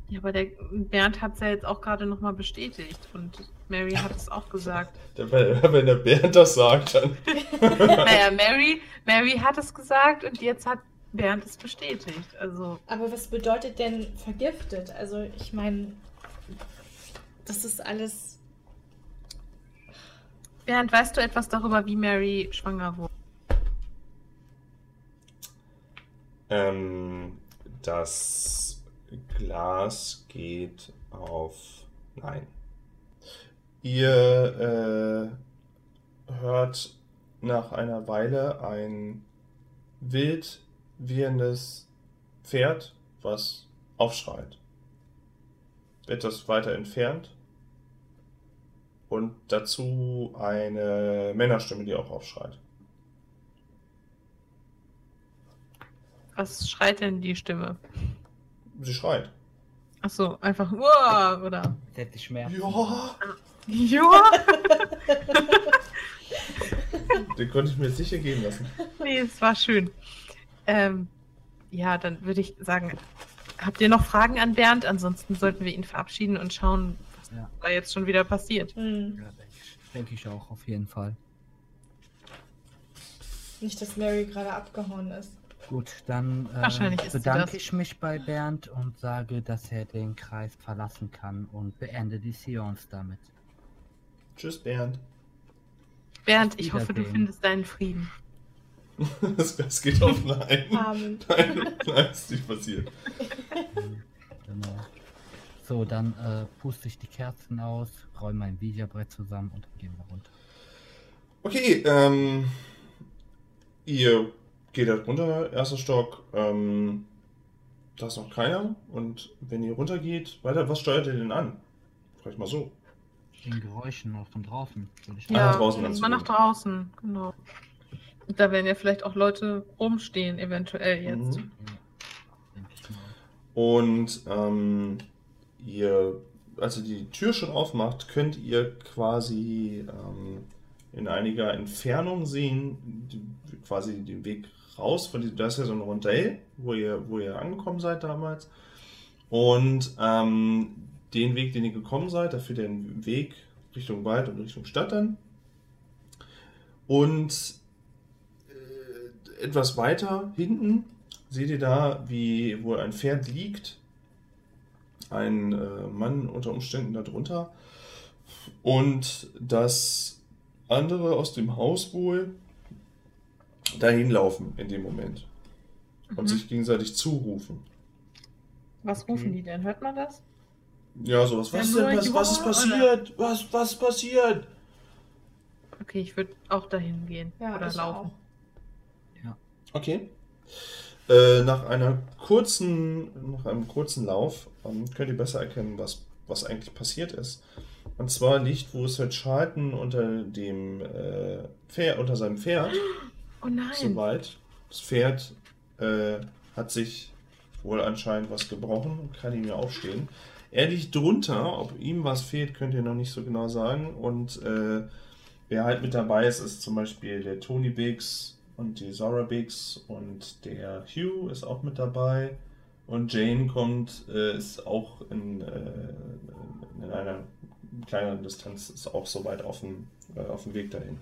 Ja, aber der Bernd hat es ja jetzt auch gerade nochmal bestätigt und Mary hat es auch gesagt. Wenn der Bernd das sagt, dann. naja, Mary, Mary hat es gesagt und jetzt hat Bernd ist bestätigt. Also, Aber was bedeutet denn vergiftet? Also ich meine, das ist alles. Bernd, weißt du etwas darüber, wie Mary schwanger wurde? Ähm, das Glas geht auf. Nein. Ihr äh, hört nach einer Weile ein wild wiehendes Pferd, was aufschreit. Etwas weiter entfernt. Und dazu eine Männerstimme, die auch aufschreit. Was schreit denn die Stimme? Sie schreit. Ach so, einfach Uah, oder? Setz dich Schmerzen. Ja, Ja. den konnte ich mir sicher gehen lassen. nee, es war schön. Ähm, ja, dann würde ich sagen, habt ihr noch Fragen an Bernd? Ansonsten sollten wir ihn verabschieden und schauen, was Ja. da jetzt schon wieder passiert. Hm. Ja, denke ich, denk ich auch, auf jeden Fall. Nicht, dass Mary gerade abgehauen ist. Gut, dann äh, bedanke ich mich bei Bernd und sage, dass er den Kreis verlassen kann und beende die Seance damit. Tschüss, Bernd. Bernd, ich hoffe, du findest deinen Frieden. Das, das geht auf Nein. Amen. Nein, nein, ist nicht passiert. Genau. So, dann äh, puste ich die Kerzen aus, räume mein Videobrett zusammen und dann gehen wir runter. Okay, ähm, ihr geht halt runter, erster Stock. Ähm, da ist noch keiner. Und wenn ihr runtergeht, weiter, was steuert ihr denn an? Vielleicht mal so. Den Geräuschen noch von draußen, Ja, nach draußen mal ganz nach draußen, genau. Da werden ja vielleicht auch Leute rumstehen, eventuell jetzt. Mhm. Und ähm, ihr, als ihr die Tür schon aufmacht, könnt ihr quasi ähm, in einiger Entfernung sehen, die, quasi den Weg raus von diesem, da ist ja so ein Rondell, wo ihr, wo ihr angekommen seid damals. Und ähm, den Weg, den ihr gekommen seid, dafür den Weg Richtung Wald und Richtung Stadt dann. Und etwas weiter hinten seht ihr da, wie wohl ein Pferd liegt. Ein äh, Mann unter Umständen darunter. Und das andere aus dem Haus wohl dahin laufen in dem Moment. Und Mhm. sich gegenseitig zurufen. Was rufen die denn? Hört man das? Ja, sowas. Was, nur denn, was, was ist passiert? Was, was ist passiert? Okay, ich würde auch dahin gehen Ja, oder laufen. Okay. Äh, nach einer kurzen, nach einem kurzen Lauf ähm, könnt ihr besser erkennen, was, was eigentlich passiert ist. Und zwar liegt Wurzel Charlton unter dem äh, Pferd, unter seinem Pferd, Oh nein. soweit. Das Pferd äh, hat sich wohl anscheinend was gebrochen und kann nicht mehr aufstehen. Er liegt drunter, ob ihm was fehlt, könnt ihr noch nicht so genau sagen. Und äh, wer halt mit dabei ist, ist zum Beispiel der Tony Biggs und die Zora Biggs und der Hugh ist auch mit dabei. Und Jane kommt, äh, ist auch in, äh, in einer kleineren Distanz, ist auch soweit auf dem, äh, auf dem Weg dahin.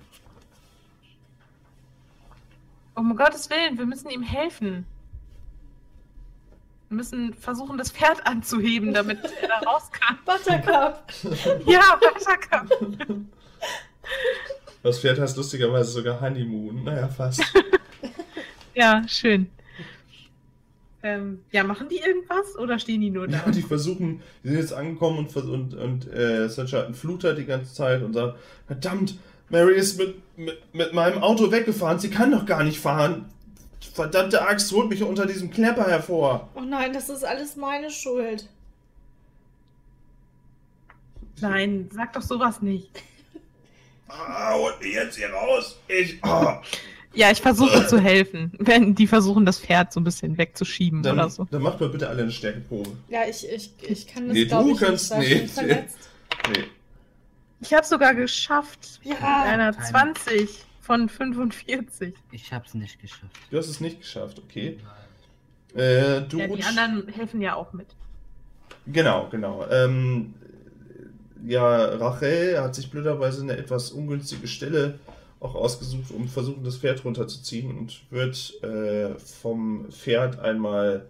Um Gottes Willen, wir müssen ihm helfen. Wir müssen versuchen, das Pferd anzuheben, damit er da raus kann. Buttercup! Ja, Buttercup. Das Pferd heißt lustigerweise sogar Honeymoon. Naja, fast. Ja, schön. Ähm, ja, machen die irgendwas oder stehen die nur da? Ja, die versuchen, die sind jetzt angekommen und, und, und äh, Sunshine flutet die ganze Zeit und sagt, verdammt, Mary ist mit, mit, mit meinem Auto weggefahren, sie kann doch gar nicht fahren. Verdammte Axt, holt mich unter diesem Klepper hervor. Oh nein, das ist alles meine Schuld. Nein, sag doch sowas nicht. Ah, holt mich jetzt hier raus. Ich, ah. Ja, ich versuche zu helfen, wenn die versuchen, das Pferd so ein bisschen wegzuschieben Dann, oder so. dann macht mal bitte alle eine Stärkeprobe. Ja, ich, ich, ich kann das Nee, glaube du ich kannst nicht. Ich bin nicht. verletzt. Nee. Ich habe sogar geschafft. Ja. Mit einer Keine. 20 von 45. Ich hab's nicht geschafft. Du hast es nicht geschafft, okay. Äh, du Ja, die anderen helfen ja auch mit. Genau, genau. Ähm, ja, Rachel hat sich blöderweise eine etwas ungünstige Stelle auch ausgesucht, um versuchen, das Pferd runterzuziehen und wird äh, vom Pferd einmal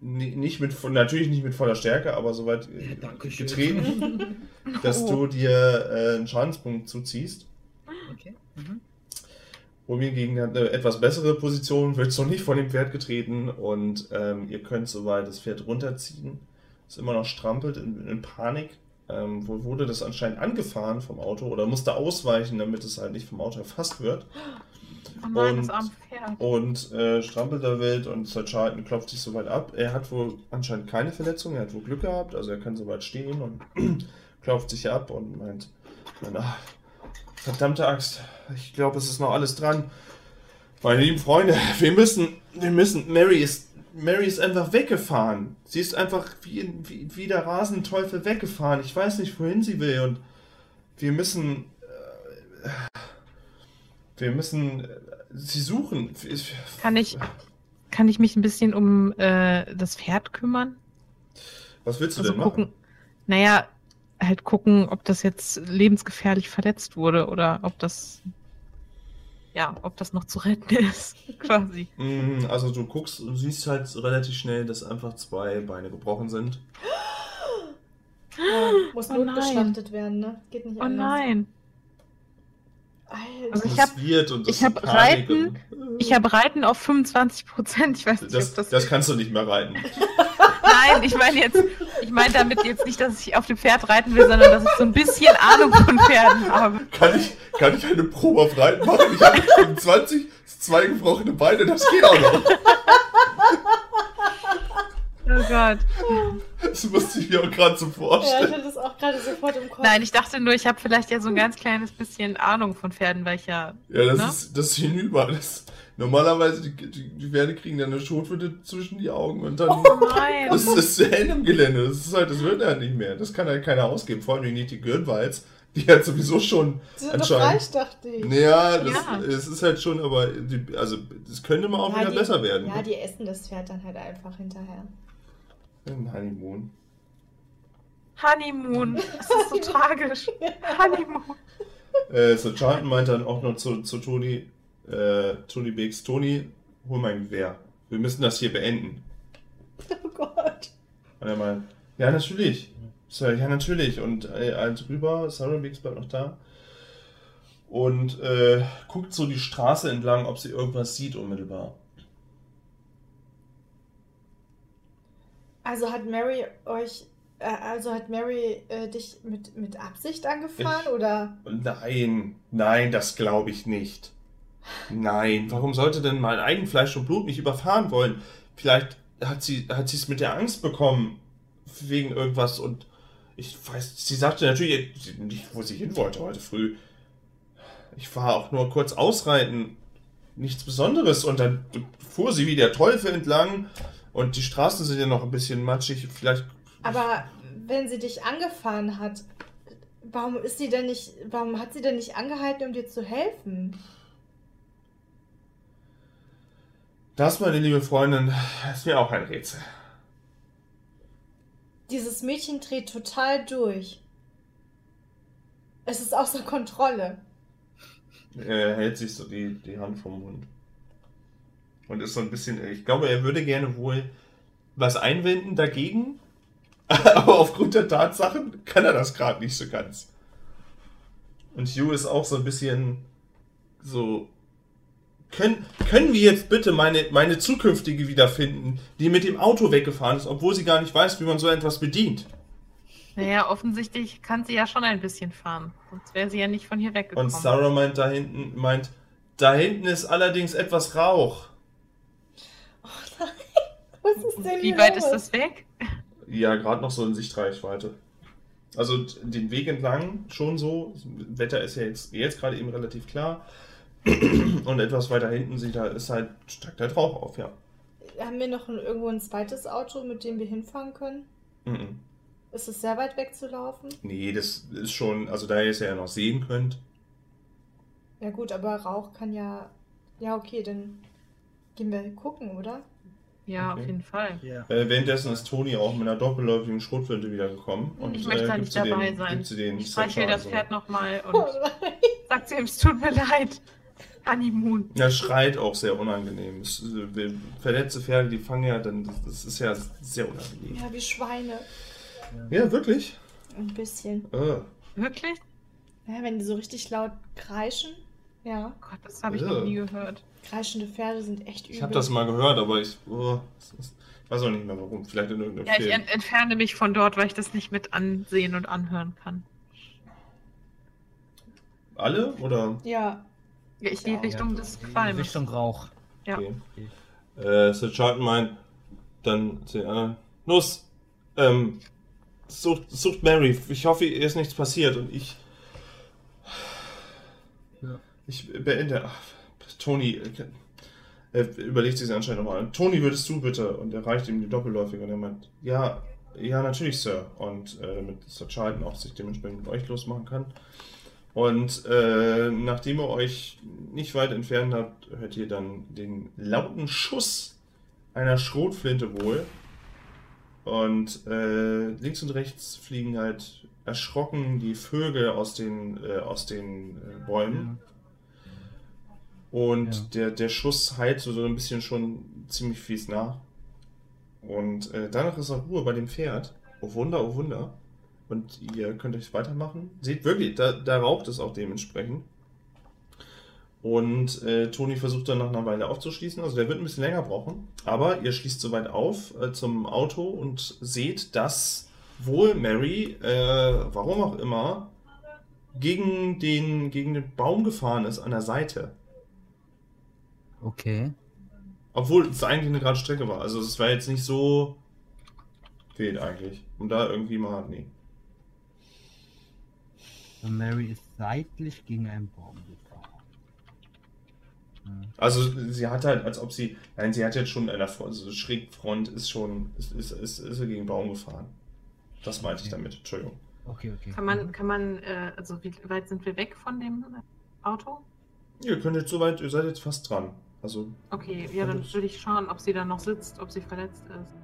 ni- nicht mit natürlich nicht mit voller Stärke, aber soweit äh, Ja, getreten, dass Oh. du dir äh, einen Schadenspunkt zuziehst. Okay. Mhm. Romy gegen eine etwas bessere Position wird so nicht von dem Pferd getreten und ähm, ihr könnt soweit das Pferd runterziehen. Ist immer noch strampelt in, in Panik. Ähm, wo wurde das anscheinend angefahren vom Auto oder musste ausweichen, damit es halt nicht vom Auto erfasst wird. Oh nein, Und- das arme Pferd. Und äh, strampelt da wild und Sir Charlton klopft sich soweit ab. Er hat wohl anscheinend keine Verletzung, er hat wohl Glück gehabt, also er kann soweit stehen und klopft sich ab und meint, na, verdammte Axt, ich glaube, es ist noch alles dran. Meine lieben Freunde, wir müssen, wir müssen, Mary ist, Mary ist einfach weggefahren. Sie ist einfach wie, wie, wie der Rasenteufel weggefahren. Ich weiß nicht, wohin sie will und wir müssen, äh, wir müssen äh, sie suchen. Kann ich, kann ich mich ein bisschen um äh, das Pferd kümmern? Was willst du Also denn gucken, machen? naja, halt gucken, ob das jetzt lebensgefährlich verletzt wurde oder ob das, ja, ob das noch zu retten ist, quasi. Mm, Also du guckst und siehst halt relativ schnell, dass einfach zwei Beine gebrochen sind. Ja, muss Oh notgeschlachtet werden, ne? Geht nicht Oh anders. nein. Alter. Also ich Das hab- wird und das ich hab Reiten, Ich habe Reiten auf 25 Prozent. Ich weiß nicht, das, ob das. das kannst du nicht mehr reiten. Nein, ich meine jetzt, ich meine damit jetzt nicht, dass ich auf dem Pferd reiten will, sondern dass ich so ein bisschen Ahnung von Pferden habe. Kann ich, kann ich eine Probe auf Reiten machen? Ich habe 25, zwei gebrochene Beine, das geht auch noch. Oh Gott. Das musste ich mir auch gerade so Ja, ich vorstellen. hatte das auch gerade sofort im Kopf. Nein, ich dachte nur, ich habe vielleicht ja so ein ganz kleines bisschen Ahnung von Pferden, weil ich ja. Ja, das Ne? ist, das ist hinüber. Das, normalerweise, die, die, die Pferde kriegen dann eine Schotwunde zwischen die Augen und dann... Oh nein. Das ist zu Ende im Gelände. Das ist halt, das wird halt nicht mehr. Das kann halt keiner ausgeben. Vor allem nicht die Gürnwalz. Die hat sowieso schon Sie sind doch anscheinend. reich, dachte ich. Naja, das, Ja. es ist halt schon, aber die, also es könnte mal auch Ja, wieder die- besser werden. Ja, die essen das Pferd dann halt einfach hinterher. Ein Honeymoon. Honeymoon. Das ist so tragisch. Honeymoon. Äh, so Charlton meint dann auch noch zu, zu Toni, äh, Toni Biggs, Toni, hol mein Gewehr. Wir müssen das hier beenden. Oh Gott. Und er meint, ja, natürlich. So, ja, natürlich. Und äh, halt rüber, Sarah Biggs bleibt noch da. Und äh, guckt so die Straße entlang, ob sie irgendwas sieht unmittelbar. Also hat Mary euch, äh, also hat Mary äh, dich mit, mit Absicht angefahren oder? Nein, nein, das glaube ich nicht. Nein, warum sollte denn mein Eigenfleisch und Blut mich überfahren wollen? Vielleicht hat sie hat sie es mit der Angst bekommen wegen irgendwas und ich weiß, sie sagte natürlich nicht, wo sie hin wollte heute früh. Ich war auch nur kurz ausreiten, nichts Besonderes und dann fuhr sie wie der Teufel entlang und die Straßen sind ja noch ein bisschen matschig. Vielleicht Aber wenn sie dich angefahren hat, warum ist sie denn nicht, warum hat sie denn nicht angehalten, um dir zu helfen? Das, meine liebe Freundin, ist mir auch ein Rätsel. Dieses Mädchen dreht total durch. Es ist außer Kontrolle. Er hält sich so die, die Hand vom Mund. Und ist so ein bisschen, ich glaube, er würde gerne wohl was einwenden dagegen, aber aufgrund der Tatsachen kann er das gerade nicht so ganz. Und Hugh ist auch so ein bisschen so. Können, können wir jetzt bitte meine, meine zukünftige wiederfinden, die mit dem Auto weggefahren ist, obwohl sie gar nicht weiß, wie man so etwas bedient? Naja, offensichtlich kann sie ja schon ein bisschen fahren. Sonst wäre sie ja nicht von hier weggekommen. Und Sarah meint da hinten, meint, da hinten ist allerdings etwas Rauch. Was ist denn Wie hier weit los? ist das weg? Ja, gerade noch so in Sichtreichweite. Also den Weg entlang schon so. Das Wetter ist ja jetzt, jetzt gerade eben relativ klar. Und etwas weiter hinten sieht da ist halt, steigt halt Rauch auf, ja. Haben wir noch ein, irgendwo ein zweites Auto, mit dem wir hinfahren können? Mhm. Ist es sehr weit weg zu laufen? Nee, das ist schon, also da ihr es ja noch sehen könnt. Ja gut, aber Rauch kann ja. Ja, okay, dann gehen wir gucken, oder? Ja, Okay. auf jeden Fall. Ja. Äh, währenddessen ist Toni auch mit einer doppelläufigen Schrotflinte wiedergekommen. Und, Ich möchte da äh, nicht dabei den, sein. Gibt sie den Ich streichel das so. Pferd nochmal Oh und nein. Sagt sie ihm, es tut mir leid. Honeymoon. Er schreit auch sehr unangenehm. Es, äh, verletzte Pferde, die fangen ja dann, das- das ist ja sehr unangenehm. Ja, wie Schweine. Ja, wirklich? Ein bisschen. Äh. Wirklich? Ja, wenn die so richtig laut kreischen. Ja, Gott, das habe ich Ja. noch nie gehört. kreischende Pferde sind echt übel. Ich habe das mal gehört, aber ich, oh, das ist, ich weiß auch nicht mehr warum. Vielleicht in irgendeinem Ja, ich Film. ent entferne mich von dort, weil ich das nicht mit ansehen und anhören kann. Alle oder? Ja, ich gehe Ja. Richtung des In Qualms. Richtung Rauch. Ja. Okay. Äh, Sir Charlton meint, dann zu den anderen, los, ähm, sucht, sucht Mary. Ich hoffe, ihr ist nichts passiert und ich. Ja. Ich beende. Ach, Toni, äh, er überlegt sich anscheinend nochmal. Toni, würdest du bitte? Und er reicht ihm die Doppelläufige und er meint, ja, ja, natürlich, Sir. Und äh, damit Sir Charlton auch sich dementsprechend mit euch losmachen kann. Und äh, nachdem ihr euch nicht weit entfernt habt, hört ihr dann den lauten Schuss einer Schrotflinte wohl. Und äh, links und rechts fliegen halt erschrocken die Vögel aus den, äh, aus den äh, Bäumen. Und Ja. der, der Schuss heilt so, ein bisschen schon ziemlich fies nach. Und äh, danach ist auch Ruhe bei dem Pferd. Oh Wunder, oh Wunder. Und ihr könnt euch weitermachen. Seht wirklich, da, da raucht es auch dementsprechend. Und äh, Toni versucht dann nach einer Weile aufzuschließen. Also der wird ein bisschen länger brauchen. Aber ihr schließt soweit auf äh, zum Auto und seht, dass wohl Mary, äh, warum auch immer, gegen den, gegen den Baum gefahren ist an der Seite. Okay. Obwohl es eigentlich eine gerade Strecke war. Also es war jetzt nicht so wild eigentlich. Und da irgendwie mal, nee. Und Mary ist seitlich gegen einen Baum gefahren. Hm. Also sie hat halt, als ob sie, nein, sie hat jetzt schon eine also Schrägfront ist schon, ist, ist, ist, ist sie gegen Baum gefahren. Das meinte ich Okay. damit, Entschuldigung. Okay, okay. Kann man, kann man, äh, also wie weit sind wir weg von dem Auto? Ihr könnt jetzt soweit, ihr seid jetzt fast dran. Also, Okay, ja, dann würde ich schauen, ob sie da noch sitzt, ob sie verletzt ist.